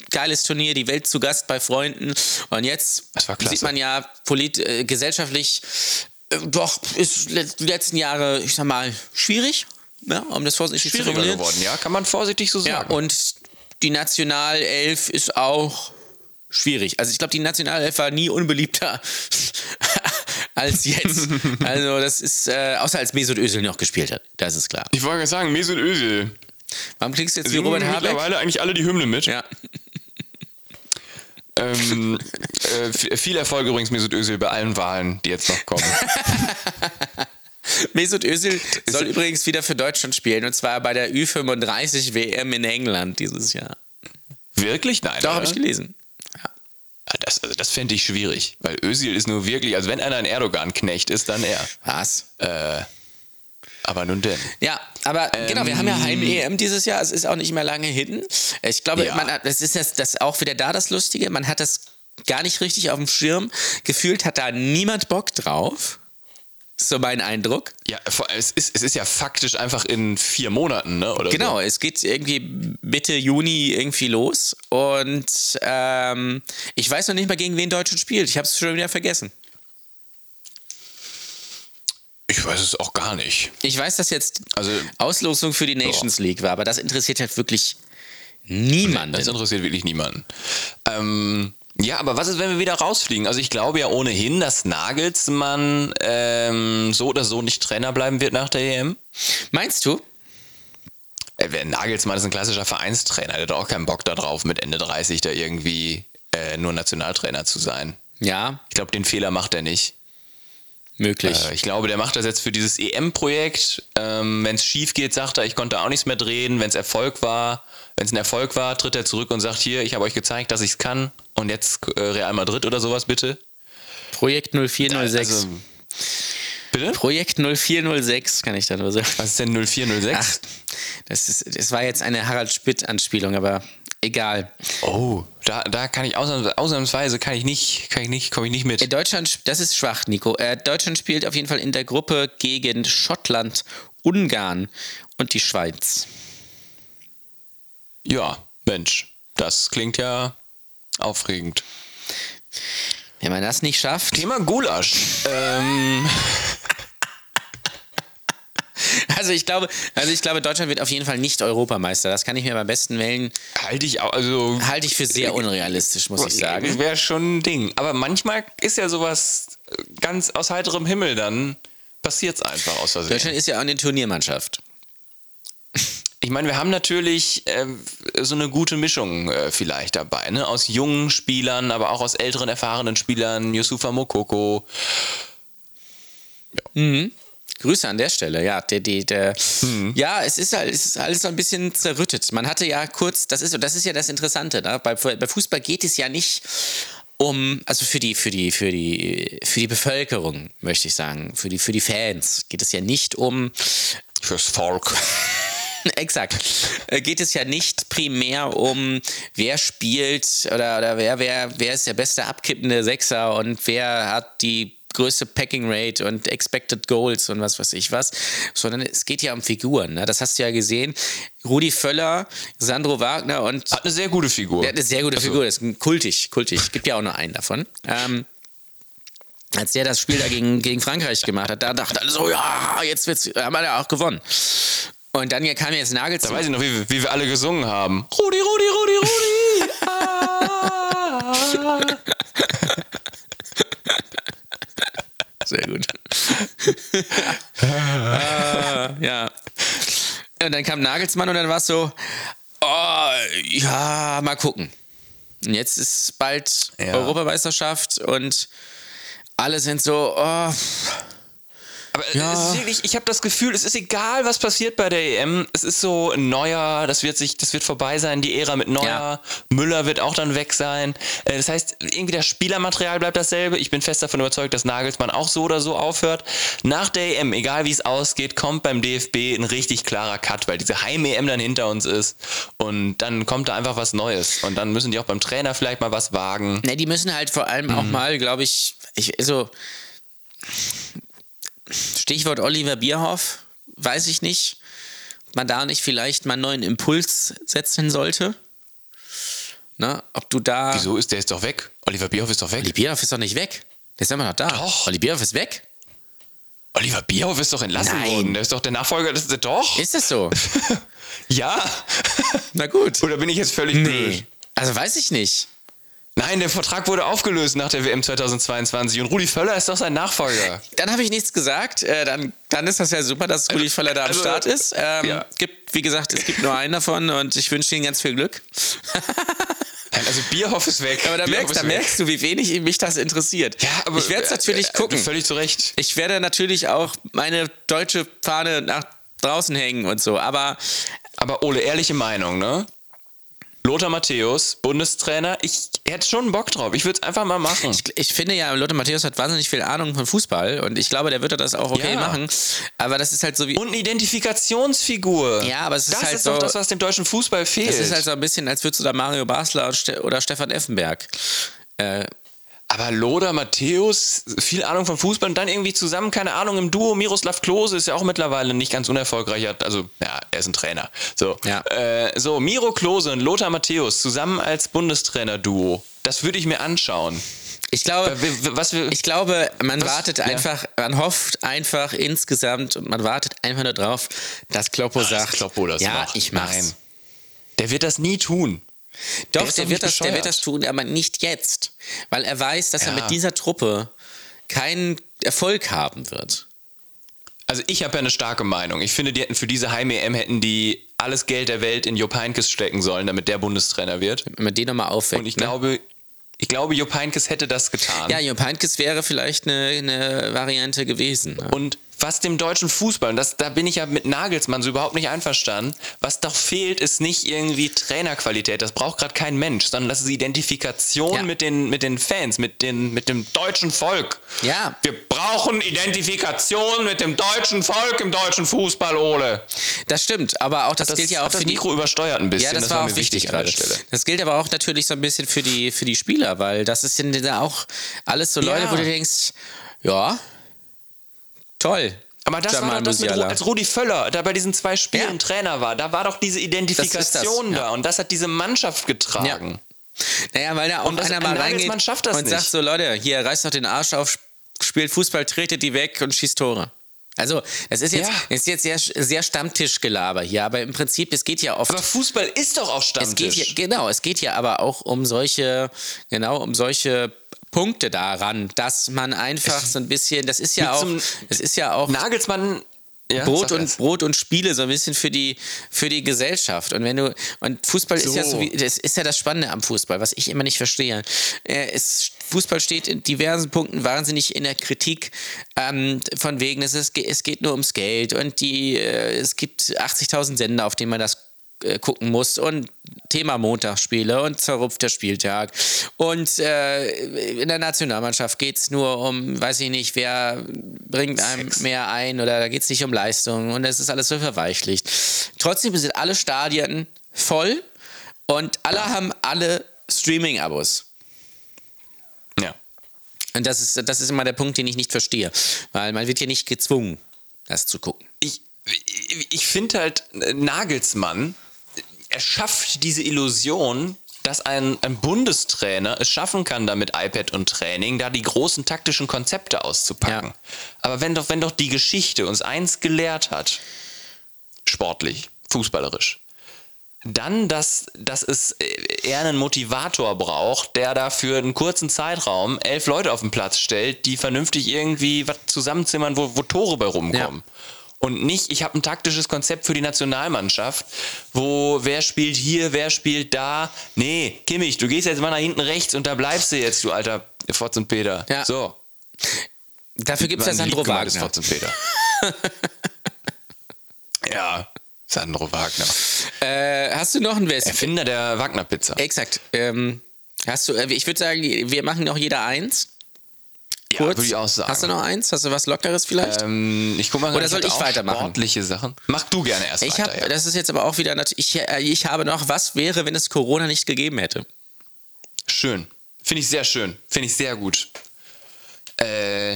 [SPEAKER 1] geiles Turnier, die Welt zu Gast bei Freunden. Und jetzt sieht man ja polit äh, gesellschaftlich äh, doch ist die letzten Jahre, ich sag mal, schwierig, ja, um das vorsichtig zu
[SPEAKER 2] Schwieriger
[SPEAKER 1] formulieren.
[SPEAKER 2] geworden, ja, kann man vorsichtig so
[SPEAKER 1] Ja,
[SPEAKER 2] sagen.
[SPEAKER 1] und die Nationalelf ist auch schwierig. Also ich glaube, die Nationalelf war nie unbeliebter als jetzt. Also das ist, äh, außer als Mesut Özil noch gespielt hat, das ist klar.
[SPEAKER 2] ich wollte gerade sagen, Mesut Özil.
[SPEAKER 1] Warum klingst du jetzt wie
[SPEAKER 2] Singen
[SPEAKER 1] Robert Habeck?
[SPEAKER 2] mittlerweile eigentlich alle die Hymne mit.
[SPEAKER 1] Ja.
[SPEAKER 2] Ähm, äh, viel Erfolg übrigens Mesut Özil bei allen Wahlen, die jetzt noch kommen.
[SPEAKER 1] Mesut Özil soll übrigens wieder für Deutschland spielen und zwar bei der Ü35 WM in England dieses Jahr.
[SPEAKER 2] Wirklich? Nein.
[SPEAKER 1] Da habe ich gelesen. Ja.
[SPEAKER 2] Ah, Das, also das fände ich schwierig, weil Özil ist nur wirklich, also wenn einer ein Erdogan-Knecht ist, dann er.
[SPEAKER 1] Was?
[SPEAKER 2] Aber nun denn.
[SPEAKER 1] Ja, aber genau, wir haben ja Heim-EM dieses Jahr. Es ist auch nicht mehr lange hin. Ich glaube,
[SPEAKER 2] Ja.
[SPEAKER 1] man hat, das ist das, das auch wieder da das Lustige. Man hat das gar nicht richtig auf dem Schirm. Gefühlt hat da niemand Bock drauf. So mein Eindruck.
[SPEAKER 2] Ja, es ist, es ist ja faktisch einfach in vier Monaten, ne? Oder
[SPEAKER 1] Genau,
[SPEAKER 2] So.
[SPEAKER 1] es geht irgendwie Mitte Juni irgendwie los. Und ähm, ich weiß noch nicht mal, gegen wen Deutschland spielt. Ich habe es schon wieder vergessen.
[SPEAKER 2] Ich weiß es auch gar nicht.
[SPEAKER 1] Ich weiß, dass jetzt
[SPEAKER 2] Also-
[SPEAKER 1] Auslosung für die Nations League war, aber das interessiert halt wirklich niemanden.
[SPEAKER 2] Das interessiert wirklich niemanden. Ähm, ja, aber was ist, wenn wir wieder rausfliegen? Also ich glaube ja ohnehin, dass Nagelsmann ähm, so oder so nicht Trainer bleiben wird nach der EM.
[SPEAKER 1] Meinst du?
[SPEAKER 2] Äh, Nagelsmann ist ein klassischer Vereinstrainer, der hat auch keinen Bock darauf, mit Ende 30 da irgendwie äh, nur Nationaltrainer zu sein.
[SPEAKER 1] Ja,
[SPEAKER 2] Ich glaube, den Fehler macht er nicht.
[SPEAKER 1] Möglich.
[SPEAKER 2] Äh, ich glaube, der macht das jetzt für dieses EM-Projekt. Ähm, wenn es schief geht, sagt er, ich konnte auch nichts mehr drehen. Wenn es Erfolg war, wenn es ein Erfolg war, tritt er zurück und sagt, hier, ich habe euch gezeigt, dass ich es kann. Und jetzt äh, Real Madrid oder sowas, bitte.
[SPEAKER 1] Projekt 0406.
[SPEAKER 2] Also, bitte?
[SPEAKER 1] Projekt 0406 kann ich da nur sagen.
[SPEAKER 2] Was ist denn 0406?
[SPEAKER 1] Ach, das, ist, das war jetzt eine Harald Spitt-Anspielung, aber egal.
[SPEAKER 2] Oh, da, da kann ich ausnahms, ausnahmsweise kann ich nicht, kann ich nicht, komme ich nicht
[SPEAKER 1] Äh,
[SPEAKER 2] mit.
[SPEAKER 1] Deutschland, das ist schwach, Nico. Äh, Deutschland spielt auf jeden Fall in der Gruppe gegen Schottland, Ungarn und die Schweiz.
[SPEAKER 2] Ja, Mensch, das klingt ja aufregend.
[SPEAKER 1] Wenn man das nicht schafft,
[SPEAKER 2] Thema Gulasch. ähm,
[SPEAKER 1] also ich glaube, also ich glaube, Deutschland wird auf jeden Fall nicht Europameister. Das kann ich mir beim besten Wellen,
[SPEAKER 2] halte ich auch, also
[SPEAKER 1] halte ich für sehr unrealistisch, muss ich sagen.
[SPEAKER 2] Wäre schon ein Ding. Aber manchmal ist ja sowas äh, ganz aus heiterem Himmel, dann passiert es einfach aus Versehen.
[SPEAKER 1] Deutschland ist ja auch eine Turniermannschaft.
[SPEAKER 2] Ich meine, wir haben natürlich äh, so eine gute Mischung äh, vielleicht dabei, ne? Aus jungen Spielern, aber auch aus älteren, erfahrenen Spielern, Yusufa Mokoko.
[SPEAKER 1] Grüße an der Stelle, ja. Der, der, der, Ja, es ist, halt, es ist alles so ein bisschen zerrüttet. Man hatte ja kurz, das ist, das ist ja das Interessante, ne? bei, bei Fußball geht es ja nicht um, also für die, für die, für die, für die Bevölkerung, möchte ich sagen, für die, für die Fans geht es ja nicht um,
[SPEAKER 2] Fürs Volk.
[SPEAKER 1] exakt, äh, geht es ja nicht primär um, wer spielt oder, oder wer, wer, wer ist der beste abkippende Sechser und wer hat die größte Packing Rate und Expected Goals und was weiß ich was, sondern es geht ja um Figuren. Ne? Das hast du ja gesehen. Rudi Völler, Sandro Wagner und
[SPEAKER 2] Hat eine sehr gute Figur.
[SPEAKER 1] der hat eine sehr gute Figur, das ist kultig, kultig. Gibt ja auch nur einen davon. Ähm, als der das Spiel da gegen, gegen Frankreich gemacht hat, da dachten alle so, ja, jetzt wird's, haben wir ja auch gewonnen. Und dann kam jetzt
[SPEAKER 2] Da
[SPEAKER 1] Nagelsmann.
[SPEAKER 2] weiß ich noch, wie, wir- wie wir alle gesungen haben. Rudi, Rudi, Rudi, Rudi. ah.
[SPEAKER 1] Sehr gut. Ah, ja. Und dann kam Nagelsmann und dann war es so, oh, ja, mal gucken. Und jetzt ist bald
[SPEAKER 2] Ja.
[SPEAKER 1] Europameisterschaft und alle sind so, oh,
[SPEAKER 2] Aber ja. es ist wirklich, ich habe das Gefühl, es ist egal, was passiert bei der EM. Es ist so ein neuer, das wird sich, das wird vorbei sein, die Ära mit Neuer. Ja. Müller wird auch dann weg sein. Äh, das heißt, irgendwie das Spielermaterial bleibt dasselbe. Ich bin fest davon überzeugt, dass Nagelsmann auch so oder so aufhört. Nach der EM, egal wie es ausgeht, kommt beim DFB ein richtig klarer Cut, weil diese Heim-EM dann hinter uns ist. Und dann kommt da einfach was Neues. Und dann müssen die auch beim Trainer vielleicht mal was wagen.
[SPEAKER 1] Ne, die müssen halt vor allem mhm. auch mal, glaube ich, ich, also Stichwort Oliver Bierhoff, weiß ich nicht, ob man da nicht vielleicht mal einen neuen Impuls setzen sollte. Na, ob du da.
[SPEAKER 2] Wieso ist der jetzt doch weg? Oliver Bierhoff ist doch weg.
[SPEAKER 1] Oliver Bierhoff ist doch nicht weg. Der ist immer noch da.
[SPEAKER 2] Doch.
[SPEAKER 1] Oliver Bierhoff ist weg.
[SPEAKER 2] Oliver Bierhoff ist doch entlassen Nein. worden. Der ist doch der Nachfolger. Das ist doch.
[SPEAKER 1] Ist das so?
[SPEAKER 2] ja.
[SPEAKER 1] Na gut.
[SPEAKER 2] Oder bin ich jetzt völlig nee. blöd?
[SPEAKER 1] Also weiß ich nicht.
[SPEAKER 2] Nein, der Vertrag wurde aufgelöst nach der WM 2022 und Rudi Völler ist doch sein Nachfolger.
[SPEAKER 1] Dann habe ich nichts gesagt. Äh, dann, dann ist das ja super, dass Rudi Völler da am also, Start ist. Ähm, ja. gibt, wie gesagt, es gibt nur einen davon und ich wünsche Ihnen ganz viel Glück.
[SPEAKER 2] also Bierhoff ist weg.
[SPEAKER 1] Aber da, merkst, da merkst, du, wie wenig mich das interessiert.
[SPEAKER 2] Ja, aber
[SPEAKER 1] ich werde es natürlich äh, gucken.
[SPEAKER 2] Völlig zu Recht.
[SPEAKER 1] Ich werde natürlich auch meine deutsche Fahne nach draußen hängen und so. Aber
[SPEAKER 2] aber Ole, ehrliche Meinung, ne? Lothar Matthäus, Bundestrainer, ich hätte schon Bock drauf. Ich würde es einfach mal machen.
[SPEAKER 1] Ich, ich, finde ja, Lothar Matthäus hat wahnsinnig viel Ahnung von Fußball und ich glaube, der wird das auch okay ja. machen. Aber das ist halt so wie.
[SPEAKER 2] Und eine Identifikationsfigur.
[SPEAKER 1] Ja, aber es ist
[SPEAKER 2] das
[SPEAKER 1] halt
[SPEAKER 2] ist
[SPEAKER 1] so.
[SPEAKER 2] doch das, was dem deutschen Fußball fehlt. Es
[SPEAKER 1] ist halt so ein bisschen, als würdest du da Mario Basler oder Stefan Effenberg äh,
[SPEAKER 2] aber Loder, Matthäus, viel Ahnung von Fußball und dann irgendwie zusammen, keine Ahnung, im Duo. Miroslav Klose ist ja auch mittlerweile nicht ganz unerfolgreich. Also, ja, er ist ein Trainer. So, ja. äh, so Miro Klose und Lothar Matthäus zusammen als Bundestrainer-Duo. Das würde ich mir anschauen.
[SPEAKER 1] Ich glaube, was wir, ich glaube, man was, wartet ja. einfach, man hofft einfach insgesamt und man wartet einfach nur drauf, dass Kloppo Ach, sagt,
[SPEAKER 2] Kloppo das
[SPEAKER 1] ja,
[SPEAKER 2] macht.
[SPEAKER 1] ich mach's. Nein.
[SPEAKER 2] Der wird das nie tun.
[SPEAKER 1] Doch, der, der wird das, der wird das tun, aber nicht jetzt. Weil er weiß, dass ja. er mit dieser Truppe keinen Erfolg haben wird.
[SPEAKER 2] Also ich habe ja eine starke Meinung. Ich finde, die hätten für diese Heim-EM hätten die alles Geld der Welt in Jupp Heynckes stecken sollen, damit der Bundestrainer wird.
[SPEAKER 1] Wenn man den nochmal aufweckt.
[SPEAKER 2] Und ich
[SPEAKER 1] ne?
[SPEAKER 2] glaube, ich glaube, Jupp Heynckes hätte das getan.
[SPEAKER 1] Ja, Jupp Heynckes wäre vielleicht eine, eine Variante gewesen. Ne?
[SPEAKER 2] Und was dem deutschen Fußball, und das, da bin ich ja mit Nagelsmann so überhaupt nicht einverstanden, was doch fehlt, ist nicht irgendwie Trainerqualität. Das braucht gerade kein Mensch, sondern das ist Identifikation ja. mit, den, mit den Fans, mit, den, mit dem deutschen Volk.
[SPEAKER 1] Ja.
[SPEAKER 2] Wir brauchen Identifikation mit dem deutschen Volk im deutschen Fußball, Ole.
[SPEAKER 1] Das stimmt, aber auch das, das gilt ja auch für
[SPEAKER 2] das Mikro die, übersteuert ein bisschen.
[SPEAKER 1] Ja, das, das war, war auch wichtig gerade. Das gilt aber auch natürlich so ein bisschen für die, für die Spieler, weil das ist ja auch alles so Leute, ja. wo du denkst, ja, Toll.
[SPEAKER 2] Aber das Jamal war doch das, mit, als Rudi Völler da bei diesen zwei Spielen ja. Trainer war, da war doch diese Identifikation das das, da ja. und das hat diese Mannschaft getragen.
[SPEAKER 1] Ja. Naja, weil da auch das, einer mal reingeht und nicht. sagt so, Leute, hier, reißt doch den Arsch auf, spielt Fußball, tretet die weg und schießt Tore. Also, es ist jetzt, ja. ist jetzt sehr, sehr Stammtischgelaber hier, aber im Prinzip, es geht ja oft.
[SPEAKER 2] Aber Fußball ist doch auch Stammtisch.
[SPEAKER 1] Es geht ja, genau, es geht ja aber auch um solche, genau, um solche Punkte daran, dass man einfach so ein bisschen, das ist ja auch, das ist ja auch
[SPEAKER 2] Nagelsmann ja,
[SPEAKER 1] Brot und Brot und Spiele so ein bisschen für die für die Gesellschaft und wenn du und Fußball so. ist ja so wie, das ist ja das Spannende am Fußball, was ich immer nicht verstehe. Es, Fußball steht in diversen Punkten wahnsinnig in der Kritik ähm, von wegen es, ist, es geht nur ums Geld und die äh, es gibt 80.000 Sender, auf denen man das äh, gucken muss und Thema Montagsspiele und zerrupfter Spieltag. Und äh, in der Nationalmannschaft geht es nur um, weiß ich nicht, wer bringt einem Sex. mehr ein oder da geht es nicht um Leistung und es ist alles so verweichlicht. Trotzdem sind alle Stadien voll und alle ja. haben alle Streaming-Abos.
[SPEAKER 2] Ja.
[SPEAKER 1] Und das ist, das ist immer der Punkt, den ich nicht verstehe, weil man wird hier nicht gezwungen, das zu gucken.
[SPEAKER 2] Ich, ich finde halt, Nagelsmann er schafft diese Illusion, dass ein, ein Bundestrainer es schaffen kann, da mit iPad und Training da die großen taktischen Konzepte auszupacken. Ja. Aber wenn doch, wenn doch die Geschichte uns eins gelehrt hat, sportlich, fußballerisch, dann, dass, dass es eher einen Motivator braucht, der da für einen kurzen Zeitraum elf Leute auf den Platz stellt, die vernünftig irgendwie was zusammenzimmern, wo, wo Tore bei rumkommen. Ja und nicht, ich habe ein taktisches Konzept für die Nationalmannschaft, wo wer spielt hier, wer spielt da. Nee, Kimmich, du gehst jetzt mal nach hinten rechts und da bleibst du jetzt, du alter Fotz und Peter. Ja. So.
[SPEAKER 1] Dafür gibt es ja Sandro Wagner.
[SPEAKER 2] Wort zum Peter. ja, Sandro Wagner.
[SPEAKER 1] Äh, hast du noch ein West?
[SPEAKER 2] Erfinder der Wagner-Pizza.
[SPEAKER 1] Exakt. Ähm, hast du, äh, ich würde sagen, wir machen noch jeder eins.
[SPEAKER 2] Ja,
[SPEAKER 1] Kurz.
[SPEAKER 2] würde ich auch sagen.
[SPEAKER 1] Hast du noch eins? Hast du was Lockeres vielleicht?
[SPEAKER 2] Ähm, ich guck mal,
[SPEAKER 1] Oder
[SPEAKER 2] ich
[SPEAKER 1] soll ich weitermachen?
[SPEAKER 2] Sportliche Sachen. Mach du gerne erst
[SPEAKER 1] ich
[SPEAKER 2] weiter.
[SPEAKER 1] habe,
[SPEAKER 2] ja.
[SPEAKER 1] das ist jetzt aber auch wieder natürlich. Ich, äh, ich habe noch, was wäre, wenn es Corona nicht gegeben hätte?
[SPEAKER 2] Schön. Finde ich sehr schön. Finde ich sehr gut. Äh,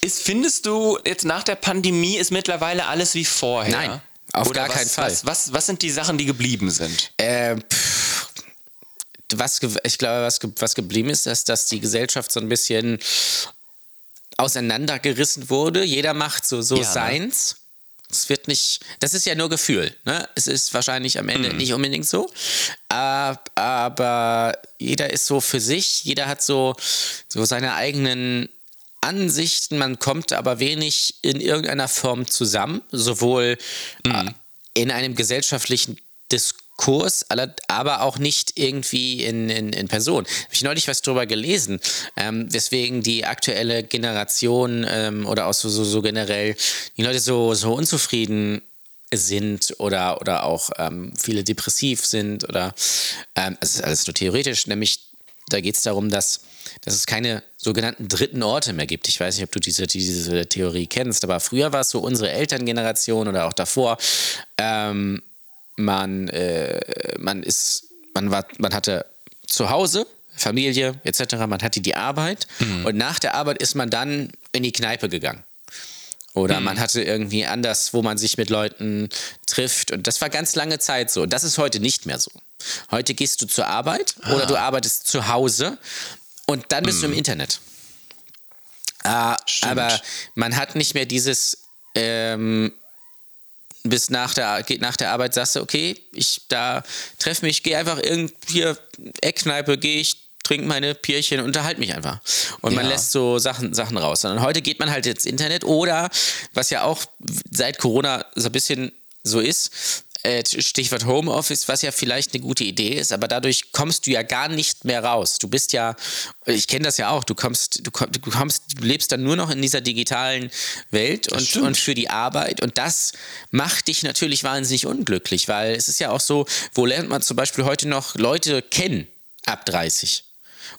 [SPEAKER 2] ist, findest du jetzt nach der Pandemie ist mittlerweile alles wie vorher?
[SPEAKER 1] Nein, auf
[SPEAKER 2] Oder
[SPEAKER 1] gar
[SPEAKER 2] was,
[SPEAKER 1] keinen Fall.
[SPEAKER 2] Was, was, was sind die Sachen, die geblieben sind?
[SPEAKER 1] Äh, pff, was, ich glaube, was, was geblieben ist, ist, dass die Gesellschaft so ein bisschen auseinandergerissen wurde. Jeder macht so, so
[SPEAKER 2] Ja, ne?
[SPEAKER 1] seins. Es wird nicht, das ist ja nur Gefühl. Ne? Es ist wahrscheinlich am Ende nicht unbedingt so. Ab- Aber jeder ist so für sich, jeder hat so, so seine eigenen Ansichten, man kommt aber wenig in irgendeiner Form zusammen, sowohl äh, in einem gesellschaftlichen Diskurs, aller- aber auch nicht irgendwie in, in, in Person. Habe ich neulich was drüber gelesen, ähm, weswegen die aktuelle Generation ähm, oder auch so, so, so generell die Leute so, so unzufrieden sind oder, oder auch ähm, viele depressiv sind oder ähm, es ist alles nur theoretisch, nämlich da geht es darum, dass, dass es keine sogenannten dritten Orte mehr gibt. Ich weiß nicht, ob du diese, diese Theorie kennst, aber früher war es so unsere Elterngeneration oder auch davor, ähm, man, äh, man ist, man war, man hatte zu Hause Familie etc., man hatte die Arbeit und nach der Arbeit ist man dann in die Kneipe gegangen. Oder man hatte irgendwie anders, wo man sich mit Leuten trifft. Und das war ganz lange Zeit so. Und das ist heute nicht mehr so. Heute gehst du zur Arbeit oder du arbeitest zu Hause und dann bist du im Internet. Ah,
[SPEAKER 2] Stimmt.
[SPEAKER 1] aber man hat nicht mehr dieses ähm, bis nach der, geht nach der Arbeit sagst du, okay, ich da treffe mich, gehe einfach irgendwie Eckkneipe, gehe ich, trinke meine Bierchen, unterhalte mich einfach. Und man
[SPEAKER 2] Ja.
[SPEAKER 1] lässt so Sachen, Sachen raus. Und heute geht man halt ins Internet oder, was ja auch seit Corona so ein bisschen so ist, Stichwort Homeoffice, was ja vielleicht eine gute Idee ist, aber dadurch kommst du ja gar nicht mehr raus. Du bist ja, ich kenne das ja auch, du kommst, du kommst, du kommst, du lebst dann nur noch in dieser digitalen Welt und, und für die Arbeit und das macht dich natürlich wahnsinnig unglücklich, weil es ist ja auch so, wo lernt man zum Beispiel heute noch Leute kennen ab 30?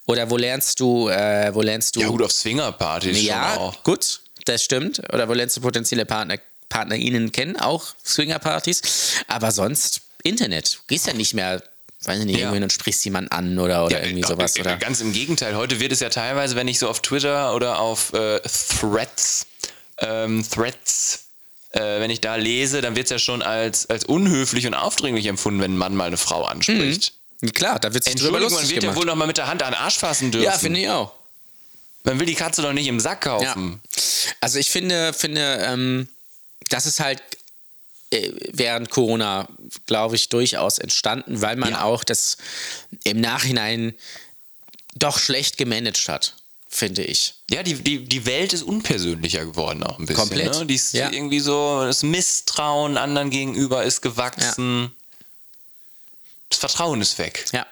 [SPEAKER 1] Oder wo lernst du, äh, wo lernst du
[SPEAKER 2] Ja, gut, auf Swingerpartys
[SPEAKER 1] ja,
[SPEAKER 2] auch.
[SPEAKER 1] gut, das stimmt. Oder wo lernst du potenzielle Partner, PartnerInnen kennen, auch Swingerpartys. Aber sonst Internet. Du gehst ja nicht mehr, weiß ich nicht,
[SPEAKER 2] Ja.
[SPEAKER 1] irgendwo hin und sprichst jemanden an oder, oder irgendwie
[SPEAKER 2] Ja,
[SPEAKER 1] sowas.
[SPEAKER 2] äh,
[SPEAKER 1] Oder?
[SPEAKER 2] Ganz im Gegenteil. Heute wird es ja teilweise, wenn ich so auf Twitter oder auf äh, Threads, ähm, Threads, äh, wenn ich da lese, dann wird es ja schon als, als unhöflich und aufdringlich empfunden, wenn ein Mann mal eine Frau anspricht.
[SPEAKER 1] Klar, da wird sich drüber
[SPEAKER 2] Entschuldigung, man
[SPEAKER 1] lustig
[SPEAKER 2] wird ja
[SPEAKER 1] gemacht.
[SPEAKER 2] wohl noch mal mit der Hand an den Arsch fassen dürfen.
[SPEAKER 1] ja, finde ich auch.
[SPEAKER 2] Man will die Katze doch nicht im Sack kaufen.
[SPEAKER 1] Also ich finde, finde ähm, das ist halt äh, während Corona, glaube ich, durchaus entstanden, weil man
[SPEAKER 2] Ja.
[SPEAKER 1] auch das im Nachhinein doch schlecht gemanagt hat, finde ich.
[SPEAKER 2] Ja, die, die, die Welt ist unpersönlicher geworden auch ein bisschen.
[SPEAKER 1] Komplett,
[SPEAKER 2] Ne? Die ist
[SPEAKER 1] ja.
[SPEAKER 2] irgendwie so, das Misstrauen anderen gegenüber ist gewachsen. Das Vertrauen ist weg.
[SPEAKER 1] Ja.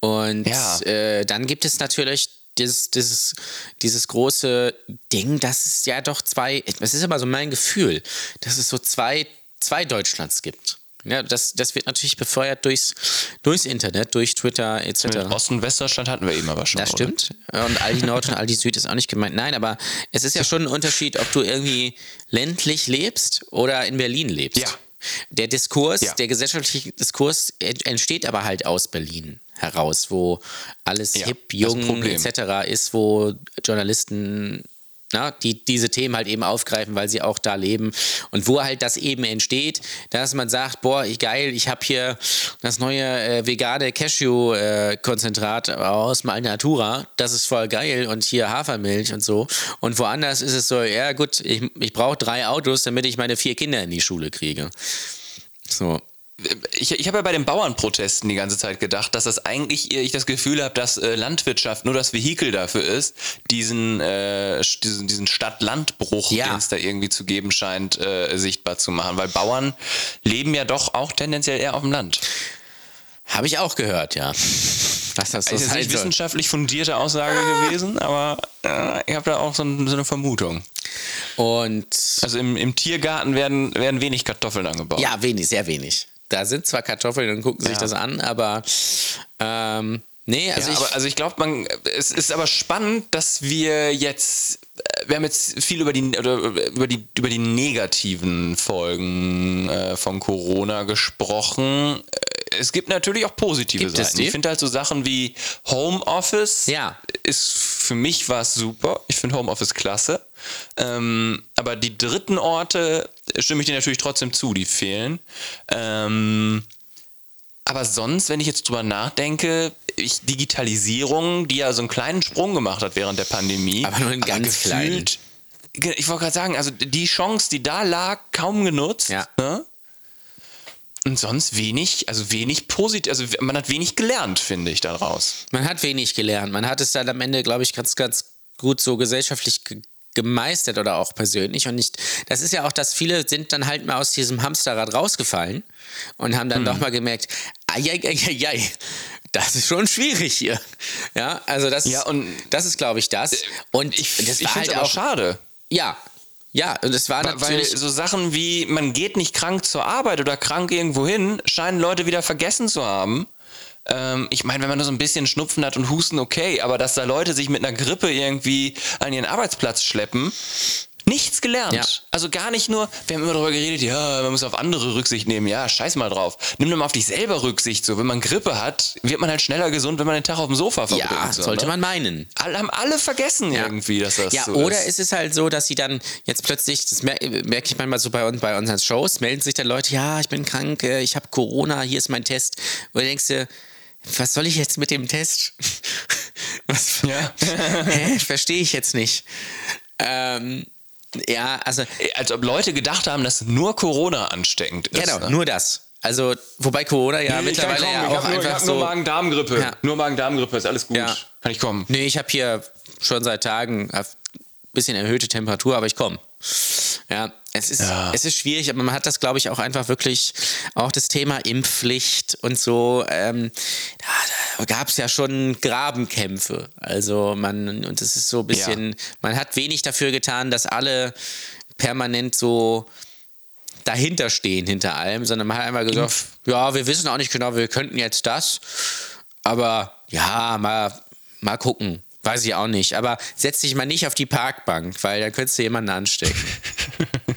[SPEAKER 1] Und
[SPEAKER 2] Ja.
[SPEAKER 1] äh, dann gibt es natürlich dieses, dieses, dieses große Ding, dass es ja doch zwei, es ist immer so mein Gefühl, dass es so zwei, zwei Deutschlands gibt. Ja, das, das wird natürlich befeuert durchs, durchs Internet, durch Twitter etc.
[SPEAKER 2] Ost- und Westdeutschland hatten wir eben aber schon.
[SPEAKER 1] Das
[SPEAKER 2] oder?
[SPEAKER 1] stimmt. Und Aldi Nord und Aldi Süd ist auch nicht gemeint. Nein, aber es ist ja schon ein Unterschied, ob du irgendwie ländlich lebst oder in Berlin lebst.
[SPEAKER 2] Ja.
[SPEAKER 1] Der Diskurs,
[SPEAKER 2] Ja.
[SPEAKER 1] der gesellschaftliche Diskurs ent- entsteht aber halt aus Berlin heraus, wo alles
[SPEAKER 2] Ja,
[SPEAKER 1] hip, jung etc. ist, wo Journalisten na, die diese Themen halt eben aufgreifen, weil sie auch da leben und wo halt das eben entsteht, dass man sagt, boah, ich, geil, ich habe hier das neue äh, vegane Cashew-Konzentrat aus Malnatura, das ist voll geil und hier Hafermilch und so und woanders ist es so, ja gut, ich, ich brauche drei Autos, damit ich meine vier Kinder in die Schule kriege. So.
[SPEAKER 2] Ich, ich habe ja bei den Bauernprotesten die ganze Zeit gedacht, dass das eigentlich, ich das Gefühl habe, dass äh, Landwirtschaft nur das Vehikel dafür ist, diesen, äh, diesen, diesen Stadt-Land-Bruch,
[SPEAKER 1] Ja.
[SPEAKER 2] den es da irgendwie zu geben scheint, äh, sichtbar zu machen. Weil Bauern leben ja doch auch tendenziell eher auf dem Land.
[SPEAKER 1] Habe ich auch gehört, ja.
[SPEAKER 2] Dass das so ist jetzt nicht soll. wissenschaftlich fundierte Aussage ah. gewesen, aber äh, ich habe da auch so, so, eine Vermutung.
[SPEAKER 1] Und
[SPEAKER 2] also im, im Tiergarten werden, werden wenig Kartoffeln angebaut.
[SPEAKER 1] Ja, wenig, sehr wenig. Da sind zwar Kartoffeln und gucken sich ja. das an, aber ähm, nee, also
[SPEAKER 2] ja,
[SPEAKER 1] ich.
[SPEAKER 2] Aber, also ich glaube, man, es ist aber spannend, dass wir jetzt, äh, wir haben jetzt viel über die, oder über die, über die negativen Folgen äh, von Corona gesprochen es gibt natürlich auch positive gibt Seiten. Ich finde halt so Sachen wie Homeoffice
[SPEAKER 1] ja.
[SPEAKER 2] ist für mich was super. Ich finde Homeoffice klasse. Ähm, aber die dritten Orte stimme ich dir natürlich trotzdem zu, die fehlen. Ähm, aber sonst, wenn ich jetzt drüber nachdenke, ich, Digitalisierung, die ja so einen kleinen Sprung gemacht hat während der Pandemie.
[SPEAKER 1] Aber nur einen ganz kleinen.
[SPEAKER 2] Ich wollte gerade sagen, also die Chance, die da lag, kaum genutzt.
[SPEAKER 1] Ja.
[SPEAKER 2] Ne? Und sonst wenig, also wenig positiv, also man hat wenig gelernt, finde ich, daraus.
[SPEAKER 1] Man hat wenig gelernt. Man hat es dann am Ende, glaube ich, ganz, ganz gut so gesellschaftlich ge gemeistert oder auch persönlich. Und nicht, das ist ja auch, dass viele sind dann halt mal aus diesem Hamsterrad rausgefallen und haben dann hm. doch mal gemerkt, ai, das ist schon schwierig hier. Ja, also das,
[SPEAKER 2] ja, und
[SPEAKER 1] das ist, glaube ich, das. Und
[SPEAKER 2] ich, das ich war halt auch schade.
[SPEAKER 1] Ja, ja, und es war natürlich.
[SPEAKER 2] Weil so Sachen wie, man geht nicht krank zur Arbeit oder krank irgendwo hin, scheinen Leute wieder vergessen zu haben. Ähm, ich meine, wenn man nur so ein bisschen Schnupfen hat und Husten, okay, aber dass da Leute sich mit einer Grippe irgendwie an ihren Arbeitsplatz schleppen, Nichts gelernt. Ja. Also gar nicht nur, wir haben immer darüber geredet, ja, man muss auf andere Rücksicht nehmen. Ja, scheiß mal drauf. Nimm doch mal auf dich selber Rücksicht. So, wenn man Grippe hat, wird man halt schneller gesund, wenn man den Tag auf dem Sofa verbringt.
[SPEAKER 1] Ja,
[SPEAKER 2] so,
[SPEAKER 1] sollte ne? man meinen.
[SPEAKER 2] Alle, haben alle vergessen ja. irgendwie, dass das
[SPEAKER 1] ja,
[SPEAKER 2] so
[SPEAKER 1] oder ist. ist es halt so, dass sie dann jetzt plötzlich, das merke merk ich manchmal so bei, bei unseren Shows, melden sich dann Leute, ja, ich bin krank, äh, ich habe Corona, hier ist mein Test. Und du denkst dir, was soll ich jetzt mit dem Test? Was? Ja. Hä? Verstehe ich jetzt nicht. Ähm, ja, also.
[SPEAKER 2] Als ob Leute gedacht haben, dass nur Corona ansteckend ist.
[SPEAKER 1] Genau, ne? nur das. Also, wobei Corona ja nee, mittlerweile ja auch
[SPEAKER 2] nur,
[SPEAKER 1] einfach
[SPEAKER 2] so. Nur Magen-Darm-Grippe. Ja. Nur Magen-Darm-Grippe, ist alles gut. Ja. Kann ich kommen.
[SPEAKER 1] Nee, ich habe hier schon seit Tagen ein bisschen erhöhte Temperatur, aber ich komme. Ja, es ist, ja. es ist schwierig, aber man hat das, glaube ich, auch einfach wirklich, auch das Thema Impfpflicht und so, ähm, da, da gab es ja schon Grabenkämpfe. Also man, und es ist so ein bisschen, ja. man hat wenig dafür getan, dass alle permanent so dahinter stehen, hinter allem, sondern man hat einfach gesagt, Impf. ja, wir wissen auch nicht genau, wir könnten jetzt das, aber ja, mal, mal gucken. Weiß ich auch nicht. Aber setz dich mal nicht auf die Parkbank, weil dann könntest du jemanden anstecken.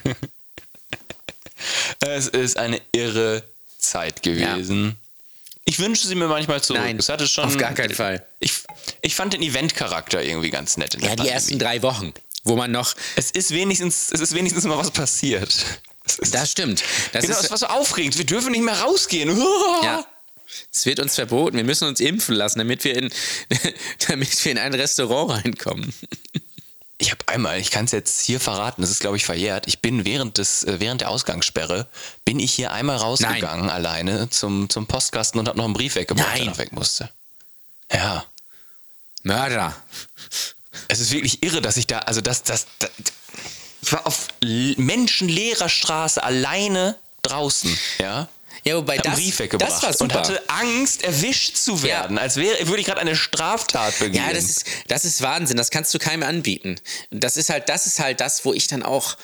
[SPEAKER 2] es ist eine irre Zeit gewesen. Ja. Ich wünsche sie mir manchmal zurück.
[SPEAKER 1] Nein, es hatte schon, auf gar keinen Fall.
[SPEAKER 2] Ich, ich fand den Event-Charakter irgendwie ganz nett.
[SPEAKER 1] In ja, die ersten drei Wochen, wo man noch.
[SPEAKER 2] Es ist wenigstens, es ist wenigstens mal was passiert.
[SPEAKER 1] Das, das stimmt.
[SPEAKER 2] Das genau, ist, das war so aufregend. Wir dürfen nicht mehr rausgehen.
[SPEAKER 1] Ja. Es wird uns verboten. Wir müssen uns impfen lassen, damit wir in, damit wir in ein Restaurant reinkommen.
[SPEAKER 2] Ich habe einmal, ich kann es jetzt hier verraten, das ist glaube ich verjährt. Ich bin während des äh, während der Ausgangssperre bin ich hier einmal rausgegangen Nein. alleine zum zum Postkasten und habe noch einen Brief weggebracht, Nein. der noch weg musste. Ja.
[SPEAKER 1] Mörder.
[SPEAKER 2] Es ist wirklich irre, dass ich da, also das, das, das ich war auf menschenleerer Straße alleine draußen, ja.
[SPEAKER 1] Ja, wobei das,
[SPEAKER 2] Brief weggebracht das war super. und hatte Angst, erwischt zu werden, ja. als wäre, würde ich gerade eine Straftat begehen.
[SPEAKER 1] Ja, das ist, das ist Wahnsinn. Das kannst du keinem anbieten. Das ist halt, das ist halt das, wo ich dann auch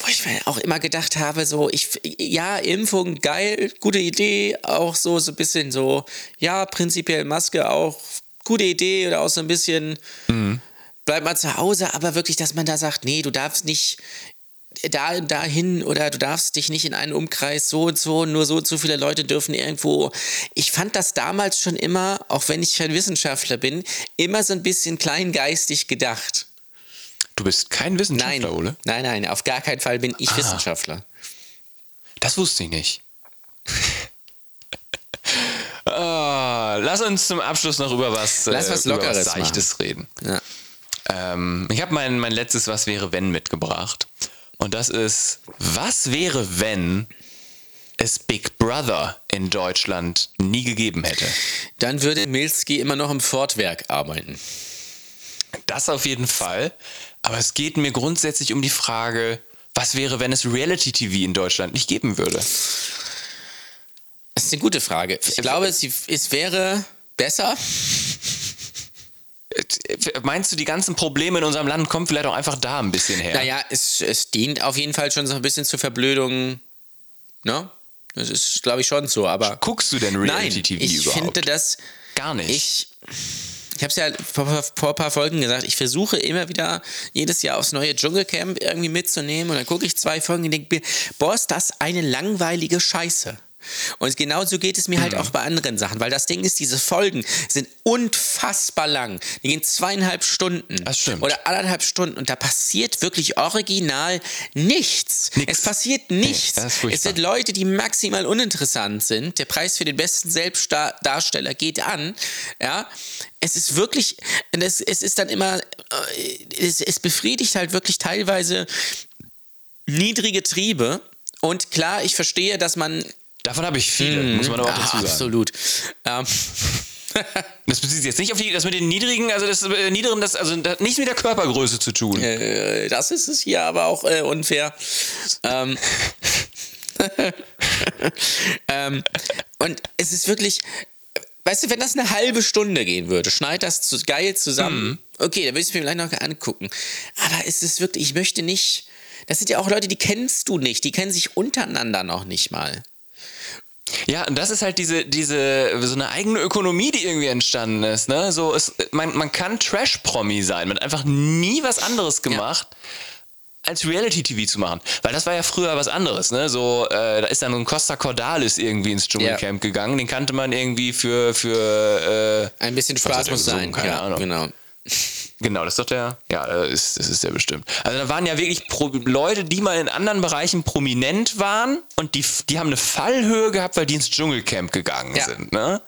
[SPEAKER 1] wo ich mir auch immer gedacht habe, so, ich, ja, Impfung, geil, gute Idee, auch so, so ein bisschen so, ja, prinzipiell Maske auch, gute Idee oder auch so ein bisschen, mhm. bleib mal zu Hause, aber wirklich, dass man da sagt, nee, du darfst nicht da dahin oder du darfst dich nicht in einen Umkreis so und so, nur so und so viele Leute dürfen irgendwo. Ich fand das damals schon immer, auch wenn ich kein Wissenschaftler bin, immer so ein bisschen kleingeistig gedacht.
[SPEAKER 2] Du bist kein Wissenschaftler,
[SPEAKER 1] nein,
[SPEAKER 2] Ole?
[SPEAKER 1] Nein, nein, auf gar keinen Fall bin ich ah, Wissenschaftler.
[SPEAKER 2] Das wusste ich nicht. oh, lass uns zum Abschluss noch über was,
[SPEAKER 1] lass was Lockeres
[SPEAKER 2] was Seichtes reden.
[SPEAKER 1] Ja.
[SPEAKER 2] Ähm, ich habe mein, mein letztes Was wäre wenn mitgebracht. Und das ist, was wäre, wenn es Big Brother in Deutschland nie gegeben hätte?
[SPEAKER 1] Dann würde Milski immer noch im Fortwerk arbeiten.
[SPEAKER 2] Das auf jeden Fall. Aber es geht mir grundsätzlich um die Frage, was wäre, wenn es Reality TV in Deutschland nicht geben würde?
[SPEAKER 1] Das ist eine gute Frage. Ich glaube, es, es wäre besser.
[SPEAKER 2] Meinst du, die ganzen Probleme in unserem Land kommen vielleicht auch einfach da ein bisschen her?
[SPEAKER 1] Naja, es, es dient auf jeden Fall schon so ein bisschen zur Verblödung. Ne? Das ist, glaube ich, schon so. Aber
[SPEAKER 2] Guckst du denn Reality-TV
[SPEAKER 1] ich
[SPEAKER 2] überhaupt?
[SPEAKER 1] finde das.
[SPEAKER 2] Gar nicht.
[SPEAKER 1] Ich. Ich habe es ja vor, vor ein paar Folgen gesagt, ich versuche immer wieder jedes Jahr aufs neue Dschungelcamp irgendwie mitzunehmen und dann gucke ich zwei Folgen und denke mir, boah, ist das eine langweilige Scheiße. Und genauso geht es mir halt auch bei anderen Sachen, weil das Ding ist, diese Folgen sind unfassbar lang. Die gehen zweieinhalb Stunden
[SPEAKER 2] Das stimmt.
[SPEAKER 1] oder anderthalb Stunden und da passiert wirklich original nichts.
[SPEAKER 2] Nix.
[SPEAKER 1] Es passiert nichts.
[SPEAKER 2] furchtbar.
[SPEAKER 1] es sind Leute, die maximal uninteressant sind. Der Preis für den besten Selbstdarsteller geht an. Ja, es ist wirklich, es, es ist dann immer, äh, es, es befriedigt halt wirklich teilweise niedrige Triebe. Und klar, ich verstehe, dass man
[SPEAKER 2] Davon habe ich viele, muss man aber auch
[SPEAKER 1] Ah,
[SPEAKER 2] dazu sagen.
[SPEAKER 1] absolut. Ähm,
[SPEAKER 2] Das bezieht sich jetzt nicht auf die, das mit den niedrigen, also das äh, niederen, das also das hat nichts mit der Körpergröße zu tun.
[SPEAKER 1] äh, das ist es hier aber auch äh, unfair. Ähm, ähm, und es ist wirklich, weißt du, wenn das eine halbe Stunde gehen würde, schneid das zu, geil zusammen. Okay, dann würde ich es mir vielleicht noch angucken. Aber es ist wirklich, ich möchte nicht. Das sind ja auch Leute, die kennst du nicht, die kennen sich untereinander noch nicht mal.
[SPEAKER 2] Ja, und das ist halt diese, diese, so eine eigene Ökonomie, die irgendwie entstanden ist, ne? So, es, man, man kann Trash-Promi sein, man hat einfach nie was anderes gemacht. Als Reality-TV zu machen. Weil das war ja früher was anderes, ne? So, äh, da ist dann so ein Costa Cordalis irgendwie ins Dschungelcamp gegangen. Den kannte man irgendwie für, für äh,
[SPEAKER 1] Ein bisschen Spaß muss sein.
[SPEAKER 2] Keine
[SPEAKER 1] ja,
[SPEAKER 2] Ahnung.
[SPEAKER 1] genau.
[SPEAKER 2] Genau, das ist doch der. Ja, das ist, das ist der bestimmt. Also da waren ja wirklich Pro Leute, die mal in anderen Bereichen prominent waren und die, die haben eine Fallhöhe gehabt, weil die ins Dschungelcamp gegangen
[SPEAKER 1] Ja.
[SPEAKER 2] sind. Ne?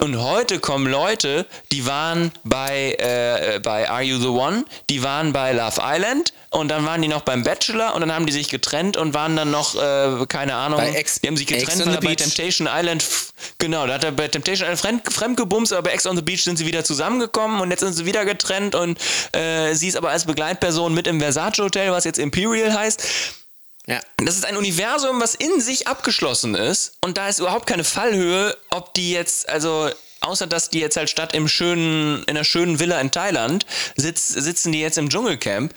[SPEAKER 2] Und heute kommen Leute, die waren bei, äh, bei Are You the One, die waren bei Love Island und dann waren die noch beim Bachelor und dann haben die sich getrennt und waren dann noch, äh, keine Ahnung,
[SPEAKER 1] Ex-
[SPEAKER 2] die haben sich getrennt, weil er bei. Temptation Island, genau, da hat er bei Temptation Island fremd, fremdgebumst, aber bei Ex on the Beach sind sie wieder zusammengekommen und jetzt sind sie wieder getrennt und äh, sie ist aber als Begleitperson mit im Versace Hotel, was jetzt Imperial heißt.
[SPEAKER 1] Ja.
[SPEAKER 2] Das ist ein Universum, was in sich abgeschlossen ist und da ist überhaupt keine Fallhöhe, ob die jetzt, also außer dass die jetzt halt statt im schönen, in einer schönen Villa in Thailand sitz, sitzen die jetzt im Dschungelcamp.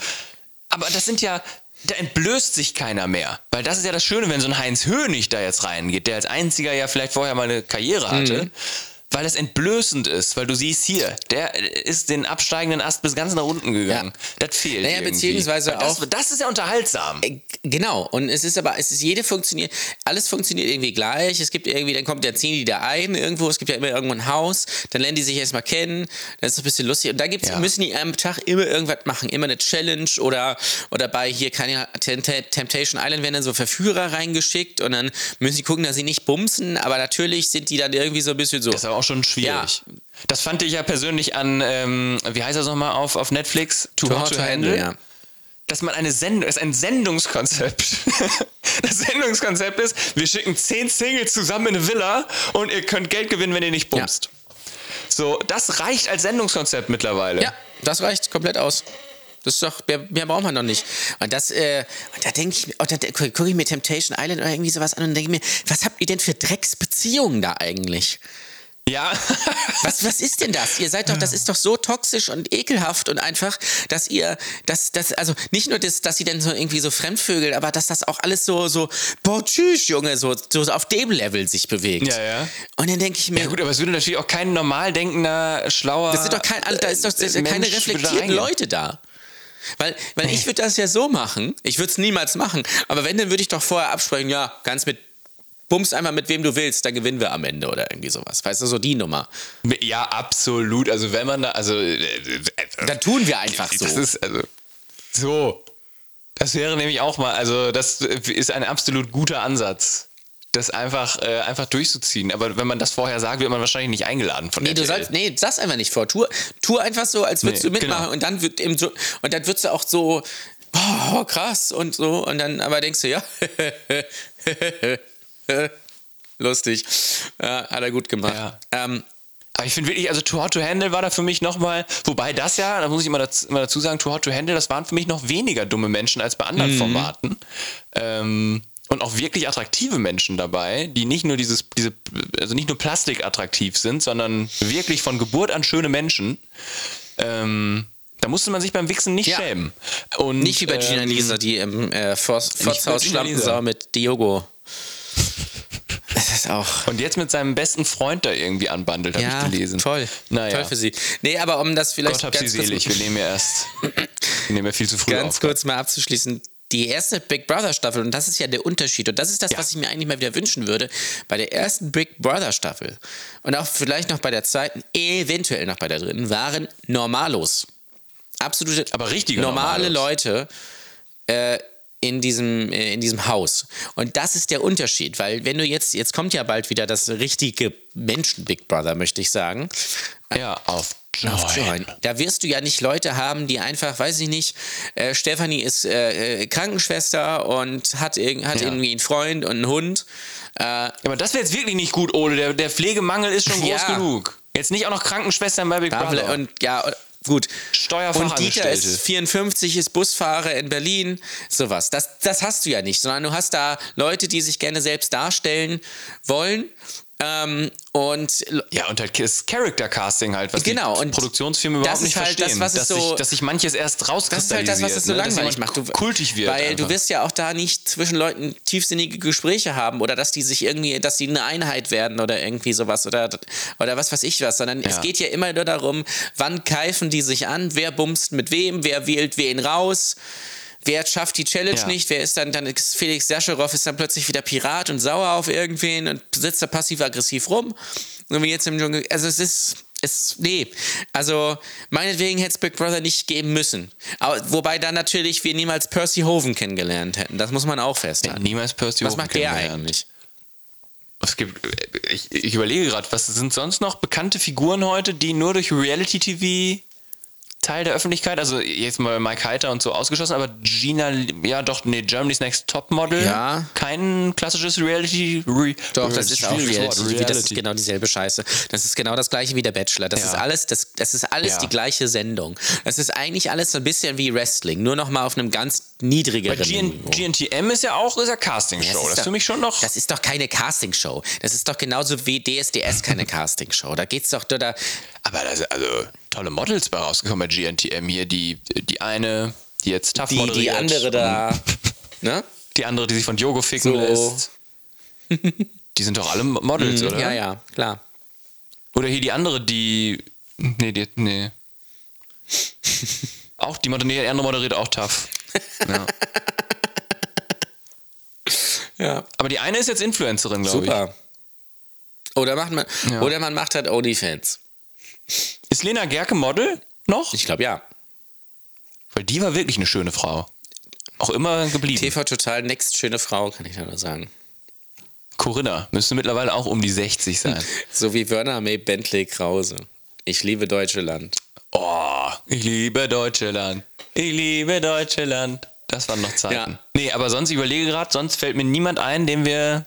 [SPEAKER 2] Aber das sind ja, da entblößt sich keiner mehr. Weil das ist ja das Schöne, wenn so ein Heinz Hönig da jetzt reingeht, der als einziger ja vielleicht vorher mal eine Karriere hatte.
[SPEAKER 1] Mhm.
[SPEAKER 2] Weil es entblößend ist, weil du siehst hier, der ist den absteigenden Ast bis ganz nach unten gegangen. Das fehlt.
[SPEAKER 1] Naja,
[SPEAKER 2] irgendwie.
[SPEAKER 1] beziehungsweise
[SPEAKER 2] das,
[SPEAKER 1] auch-
[SPEAKER 2] Das ist ja unterhaltsam.
[SPEAKER 1] Äh, Genau, und es ist aber, es ist jede funktioniert, alles funktioniert irgendwie gleich. Es gibt irgendwie, dann kommt, der ziehen die da ein irgendwo, es gibt ja immer irgendwo ein Haus, dann lernen die sich erstmal kennen, dann ist es ein bisschen lustig. Und da gibt's,
[SPEAKER 2] Ja.
[SPEAKER 1] müssen die am Tag immer irgendwas machen, immer eine Challenge oder, oder bei hier keine Tempt- Temptation Island werden dann so Verführer reingeschickt und dann müssen sie gucken, dass sie nicht bumsen, aber natürlich sind die dann irgendwie so ein bisschen so.
[SPEAKER 2] Auch schon schwierig. Das fand ich ja persönlich an, ähm, wie heißt das nochmal auf, auf Netflix? Too, Hot, to, Handle.
[SPEAKER 1] ja.
[SPEAKER 2] Dass man eine Sendung, das ist ein Sendungskonzept. das Sendungskonzept ist, wir schicken zehn Singles zusammen in eine Villa und ihr könnt Geld gewinnen, wenn ihr nicht bumst. So, das reicht als Sendungskonzept mittlerweile.
[SPEAKER 1] Ja, das reicht komplett aus. Das ist doch, mehr, mehr braucht man doch nicht. Und das, äh, und da denke ich mir, oh, da gucke ich mir Temptation Island oder irgendwie sowas an und denke mir, was habt ihr denn für Drecksbeziehungen da eigentlich?
[SPEAKER 2] Ja.
[SPEAKER 1] Was, was ist denn das? Ihr seid doch, das ist doch so toxisch und ekelhaft und einfach, dass ihr, dass, dass, also nicht nur das, dass sie dann so irgendwie so fremdvögelt, aber dass das auch alles so, so, boah, tschüss, Junge, so, so auf dem Level sich bewegt.
[SPEAKER 2] Ja, ja.
[SPEAKER 1] Und dann denke ich mir,
[SPEAKER 2] ja gut, aber es würde natürlich auch kein normal denkender, schlauer
[SPEAKER 1] Das sind doch kein, da ist doch
[SPEAKER 2] äh,
[SPEAKER 1] keine
[SPEAKER 2] Mensch da
[SPEAKER 1] reflektierten. Leute da. Weil, weil ich würde das ja so machen, ich würde es niemals machen, aber wenn, dann würde ich doch vorher absprechen, ja, ganz mit, bummst einmal mit wem du willst, dann gewinnen wir am Ende oder irgendwie sowas. Weißt du, so die Nummer.
[SPEAKER 2] Ja, absolut. Also wenn man da, also äh, äh,
[SPEAKER 1] Dann tun wir einfach so.
[SPEAKER 2] Das ist also so. Das wäre nämlich auch mal, also das ist ein absolut guter Ansatz, das einfach, äh, einfach durchzuziehen. Aber wenn man das vorher sagt, wird man wahrscheinlich nicht eingeladen von
[SPEAKER 1] Nee, du
[SPEAKER 2] RTL.
[SPEAKER 1] sollst, nee, sag's einfach nicht vor. Tu, tu einfach so, als würdest
[SPEAKER 2] Nee,
[SPEAKER 1] du mitmachen
[SPEAKER 2] genau.
[SPEAKER 1] und dann wird eben so, und dann würdest du auch so, oh, krass und so, und dann aber denkst du, ja, lustig. Ja, hat er gut gemacht.
[SPEAKER 2] Ja.
[SPEAKER 1] Ähm,
[SPEAKER 2] Aber ich finde wirklich, also Too Hot to Handle war da für mich nochmal, wobei das ja, da muss ich immer dazu, immer dazu sagen, Too Hot to Handle, das waren für mich noch weniger dumme Menschen als bei anderen Formaten. Ähm, und auch wirklich attraktive Menschen dabei, die nicht nur dieses, diese, also nicht nur plastikattraktiv sind, sondern wirklich von Geburt an schöne Menschen. Ähm, da musste man sich beim Wichsen nicht
[SPEAKER 1] Ja.
[SPEAKER 2] schämen. Und,
[SPEAKER 1] Nicht wie bei Gina
[SPEAKER 2] ähm,
[SPEAKER 1] Lisa, die im äh, Forsthaus. Schlampensau mit Diogo. Das ist auch.
[SPEAKER 2] Und jetzt mit seinem besten Freund da irgendwie anbandelt, habe
[SPEAKER 1] Ja,
[SPEAKER 2] ich gelesen.
[SPEAKER 1] toll.
[SPEAKER 2] Naja.
[SPEAKER 1] Toll für sie. Nee, aber um das vielleicht
[SPEAKER 2] Gott hab sie
[SPEAKER 1] ganz, kurz,
[SPEAKER 2] selig. Wir nehmen ja erst. Wir nehmen ja viel zu früh
[SPEAKER 1] ganz
[SPEAKER 2] auf.
[SPEAKER 1] kurz mal abzuschließen. Die erste Big Brother Staffel, und das ist ja der Unterschied, und das ist das, was ich mir eigentlich mal wieder wünschen würde, bei der ersten Big Brother Staffel und auch vielleicht noch bei der zweiten, eventuell noch bei der dritten, waren Normalos. Absolute,
[SPEAKER 2] Aber richtige
[SPEAKER 1] normale
[SPEAKER 2] Normalos.
[SPEAKER 1] Leute äh, in, diesem, äh, in diesem Haus. Und das ist der Unterschied, weil wenn du jetzt, jetzt kommt ja bald wieder das richtige Menschen-Big Brother, möchte ich sagen.
[SPEAKER 2] Ja, auf Join.
[SPEAKER 1] Da wirst du ja nicht Leute haben, die einfach, weiß ich nicht, äh, Stefanie ist äh, äh, Krankenschwester und hat, irg hat
[SPEAKER 2] Ja.
[SPEAKER 1] irgendwie einen Freund und einen Hund. Äh,
[SPEAKER 2] Ja, aber das wäre jetzt wirklich nicht gut, Ole. Der, der Pflegemangel ist schon groß
[SPEAKER 1] Ja.
[SPEAKER 2] genug. Jetzt nicht auch noch Krankenschwestern bei Big Brother.
[SPEAKER 1] und ja, gut. Und Dieter ist
[SPEAKER 2] Steuerfachangestellte.
[SPEAKER 1] 54, ist Busfahrer in Berlin, sowas. Das, das hast du ja nicht, sondern du hast da Leute, die sich gerne selbst darstellen wollen. Ähm, und
[SPEAKER 2] Ja, und halt das Character Casting halt, was
[SPEAKER 1] Genau,
[SPEAKER 2] die
[SPEAKER 1] und
[SPEAKER 2] Produktionsfirmen
[SPEAKER 1] das
[SPEAKER 2] überhaupt nicht
[SPEAKER 1] halt das,
[SPEAKER 2] verstehen.
[SPEAKER 1] was es
[SPEAKER 2] dass,
[SPEAKER 1] so-
[SPEAKER 2] sich, dass sich manches erst
[SPEAKER 1] Das ist halt
[SPEAKER 2] rauskristallisiert.
[SPEAKER 1] das, was es so
[SPEAKER 2] ne?
[SPEAKER 1] Langweilig macht. Du,
[SPEAKER 2] kultig wird.
[SPEAKER 1] Weil du
[SPEAKER 2] einfach.
[SPEAKER 1] wirst ja auch da nicht zwischen Leuten tiefsinnige Gespräche haben oder dass die sich irgendwie, dass die eine Einheit werden oder irgendwie sowas oder, oder was weiß ich was, sondern es
[SPEAKER 2] Ja.
[SPEAKER 1] geht ja immer nur darum, wann keifen die sich an, wer bumst mit wem, wer wählt wen raus. Wer schafft die Challenge
[SPEAKER 2] Ja.
[SPEAKER 1] nicht? Wer ist dann, dann ist Felix Jascharow ist dann plötzlich wieder Pirat und sauer auf irgendwen und sitzt da passiv-aggressiv rum. Und wie jetzt im Dschungel. Also es ist, es, nee. Also meinetwegen hätte es Big Brother nicht geben müssen. Aber, wobei dann natürlich wir niemals Percy Hoven kennengelernt hätten. Das muss man auch festhalten.
[SPEAKER 2] Niemals Percy
[SPEAKER 1] Was
[SPEAKER 2] Hoven
[SPEAKER 1] macht der eigentlich?
[SPEAKER 2] Es gibt, ich, ich überlege gerade, was sind sonst noch bekannte Figuren heute, die nur durch Reality-TV Teil der Öffentlichkeit, also jetzt mal Mike Heiter und so ausgeschlossen, aber Gina, ja doch, nee, Germany's Next Topmodel,
[SPEAKER 1] Ja.
[SPEAKER 2] kein klassisches Reality. Re,
[SPEAKER 1] Doch,
[SPEAKER 2] Re-
[SPEAKER 1] das ist auch Reality.
[SPEAKER 2] Wort,
[SPEAKER 1] TV. Das ist
[SPEAKER 2] Reality.
[SPEAKER 1] genau dieselbe Scheiße. Das ist genau das gleiche wie der Bachelor. Das
[SPEAKER 2] Ja.
[SPEAKER 1] ist alles, das, das ist alles
[SPEAKER 2] Ja.
[SPEAKER 1] die gleiche Sendung. Das ist eigentlich alles so ein bisschen wie Wrestling, nur noch mal auf einem ganz niedrigeren
[SPEAKER 2] Bei GN,
[SPEAKER 1] Niveau.
[SPEAKER 2] GNTM ist ja auch ist ja Castingshow. Das,
[SPEAKER 1] ist
[SPEAKER 2] ist für mich schon noch.
[SPEAKER 1] Das ist doch keine Castingshow. Das ist doch genauso wie DSDS keine Castingshow. Da geht's doch, da,
[SPEAKER 2] aber da sind also tolle Models bei rausgekommen bei GNTM hier. Die, die eine, die jetzt tough
[SPEAKER 1] die, die
[SPEAKER 2] moderiert
[SPEAKER 1] andere da, ne?
[SPEAKER 2] Die andere, die sich von Diogo ficken
[SPEAKER 1] So.
[SPEAKER 2] lässt. Die sind doch alle Models, oder?
[SPEAKER 1] Mhm. Ja, ja, klar.
[SPEAKER 2] Oder hier die andere, die. Nee, die. Nee. auch die moderiert, die andere moderiert auch tough. Ja.
[SPEAKER 1] Ja.
[SPEAKER 2] Aber die eine ist jetzt Influencerin, glaube ich.
[SPEAKER 1] Super. Oder macht man,
[SPEAKER 2] Ja.
[SPEAKER 1] oder man macht halt OnlyFans.
[SPEAKER 2] Ist Lena Gerke Model noch?
[SPEAKER 1] Ich glaube ja.
[SPEAKER 2] Weil die war wirklich eine schöne Frau. Auch immer geblieben.
[SPEAKER 1] TV Total Next schöne Frau, kann ich nur sagen.
[SPEAKER 2] Corinna müsste mittlerweile auch um die 60 sein.
[SPEAKER 1] So wie Werner May Bentley Krause. Ich liebe Deutschland.
[SPEAKER 2] Oh, ich liebe Deutschland. Ich liebe Deutschland. Das waren noch Zeiten.
[SPEAKER 1] Ja.
[SPEAKER 2] Nee, aber sonst ich überlege gerade, sonst fällt mir niemand ein, den wir,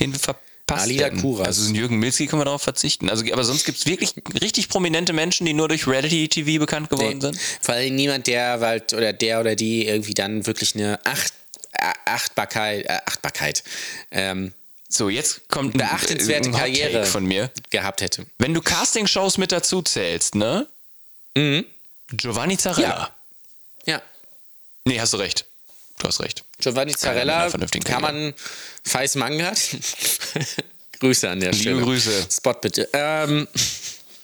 [SPEAKER 2] den wir verpasst
[SPEAKER 1] Alida
[SPEAKER 2] hätten.
[SPEAKER 1] Kuras.
[SPEAKER 2] Also Jürgen Milski können wir darauf verzichten. Also, aber sonst gibt es wirklich richtig prominente Menschen, die nur durch Reality-TV bekannt geworden
[SPEAKER 1] Nee.
[SPEAKER 2] sind.
[SPEAKER 1] Vor allem niemand, der halt, oder der oder die irgendwie dann wirklich eine Acht, äh, Achtbarkeit, äh, Achtbarkeit ähm,
[SPEAKER 2] So, jetzt kommt ein,
[SPEAKER 1] beachtenswerte
[SPEAKER 2] ein Hot
[SPEAKER 1] Karriere
[SPEAKER 2] von mir.
[SPEAKER 1] gehabt hätte.
[SPEAKER 2] Wenn du Castingshows mit dazu zählst, ne? Giovanni Zarella.
[SPEAKER 1] Ja.
[SPEAKER 2] Nee, hast du recht. Du hast recht.
[SPEAKER 1] Giovanni Zarella kann man Feis Mangat. Grüße an der
[SPEAKER 2] Liebe
[SPEAKER 1] Stelle.
[SPEAKER 2] Grüße.
[SPEAKER 1] Spot bitte. Ähm,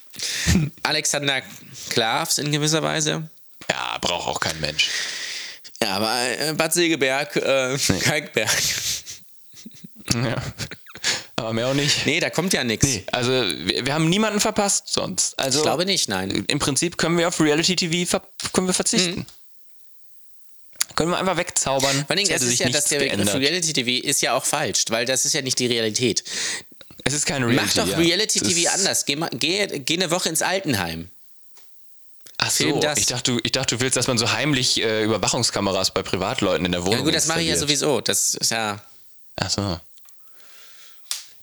[SPEAKER 1] Alexander Klavs in gewisser Weise.
[SPEAKER 2] Ja, braucht auch kein Mensch.
[SPEAKER 1] Ja, aber äh, Bad Segeberg, äh, Kalkberg.
[SPEAKER 2] Ja. Aber mehr auch nicht.
[SPEAKER 1] Nee, da kommt ja nichts.
[SPEAKER 2] Nee, also wir, wir haben niemanden verpasst sonst. Also
[SPEAKER 1] Ich glaube nicht, nein.
[SPEAKER 2] im Prinzip können wir auf Reality TV können wir verzichten. Können wir einfach wegzaubern.
[SPEAKER 1] Vor allem, das ist ja, dass der Begriff. Reality TV ist ja auch falsch, weil das ist ja nicht die Realität.
[SPEAKER 2] Es ist kein Reality.
[SPEAKER 1] Mach doch
[SPEAKER 2] ja.
[SPEAKER 1] Reality
[SPEAKER 2] ist-
[SPEAKER 1] TV anders. Geh, geh, geh eine Woche ins Altenheim.
[SPEAKER 2] Ach
[SPEAKER 1] Film
[SPEAKER 2] so,
[SPEAKER 1] das.
[SPEAKER 2] ich dachte, du, ich dachte, du willst, dass man so heimlich äh, Überwachungskameras bei Privatleuten in der Wohnung
[SPEAKER 1] Ja gut, das mache ich ja sowieso. Das ist ja.
[SPEAKER 2] Ach so.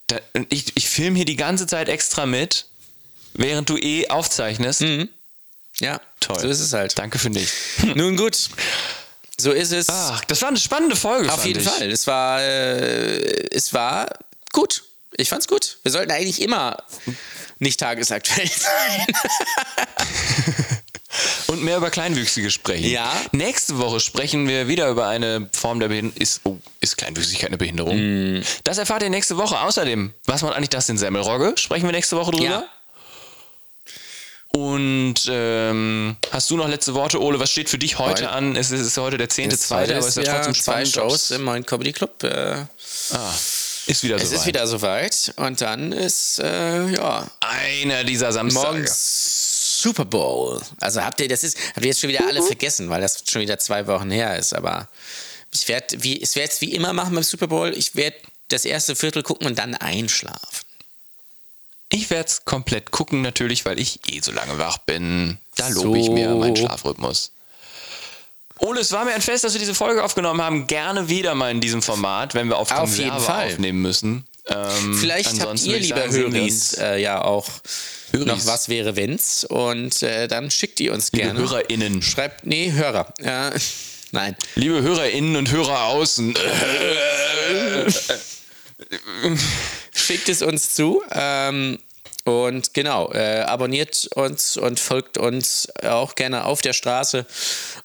[SPEAKER 2] Da, ich ich filme hier die ganze Zeit extra mit, während du eh aufzeichnest.
[SPEAKER 1] Ja,
[SPEAKER 2] Toll.
[SPEAKER 1] so ist es halt.
[SPEAKER 2] Danke für nichts.
[SPEAKER 1] Nun gut. So ist es.
[SPEAKER 2] Ach, das war eine spannende Folge.
[SPEAKER 1] Auf jeden ich. Fall. Es war, äh, es war gut. Ich fand's gut. Wir sollten eigentlich immer nicht tagesaktuell sein.
[SPEAKER 2] Und mehr über Kleinwüchsige sprechen.
[SPEAKER 1] Ja.
[SPEAKER 2] Nächste Woche sprechen wir wieder über eine Form der Behinderung. Ist, oh, ist Kleinwüchsigkeit eine Behinderung? Mm. Das erfahrt ihr nächste Woche. Außerdem, was macht eigentlich das in Semmelrogge? Sprechen wir nächste Woche drüber? Ja. Und ähm, hast du noch letzte Worte, Ole? Was steht für dich heute Weil, an? Es ist heute der 10.2., aber es ist ja trotzdem spannend.
[SPEAKER 1] Zwei Shows im neuen Comedy Club. Äh,
[SPEAKER 2] ah. Ist wieder
[SPEAKER 1] soweit. Es ist wieder soweit. Und dann ist, äh, ja.
[SPEAKER 2] Einer dieser Samstage.
[SPEAKER 1] Morgens Super Bowl. Also habt ihr, das ist, habt ihr jetzt schon wieder alle vergessen, weil das schon wieder zwei Wochen her ist. Aber ich werde, wie, es werde es wie immer machen beim Super Bowl. Ich werde das erste Viertel gucken und dann einschlafen.
[SPEAKER 2] Ich werde es komplett gucken, natürlich, weil ich eh so lange wach bin. Da lobe so. ich mir meinen Schlafrhythmus. Ole, es war mir ein Fest, dass wir diese Folge aufgenommen haben. Gerne wieder mal in diesem Format, wenn wir auf,
[SPEAKER 1] auf jeden Fall
[SPEAKER 2] aufnehmen müssen.
[SPEAKER 1] Ähm, Vielleicht habt ihr, lieber Höris, äh, ja auch Höris. noch was wäre wenn's und äh, dann schickt ihr uns gerne.
[SPEAKER 2] Liebe HörerInnen.
[SPEAKER 1] Schreibt, nee, Hörer. Äh, nein.
[SPEAKER 2] Liebe HörerInnen und Hörer außen.
[SPEAKER 1] schickt es uns zu. Ähm, und genau, äh, abonniert uns und folgt uns auch gerne auf der Straße.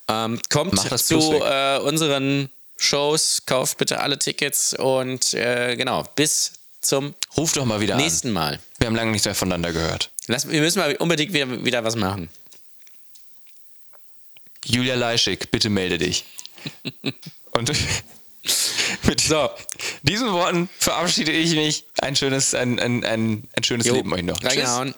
[SPEAKER 1] Ähm, kommt zu äh, unseren Shows, kauft bitte alle Tickets und äh, genau, bis zum
[SPEAKER 2] Ruf doch mal wieder
[SPEAKER 1] nächsten
[SPEAKER 2] an.
[SPEAKER 1] Mal.
[SPEAKER 2] Wir haben lange nichts mehr voneinander gehört.
[SPEAKER 1] Lass, wir müssen mal unbedingt wieder, wieder was machen.
[SPEAKER 2] Julia Leischig, bitte melde dich. und so. diesen Worten verabschiede ich mich. Ein schönes, ein, ein, ein, ein schönes jo, Leben euch noch.
[SPEAKER 1] Tschüss.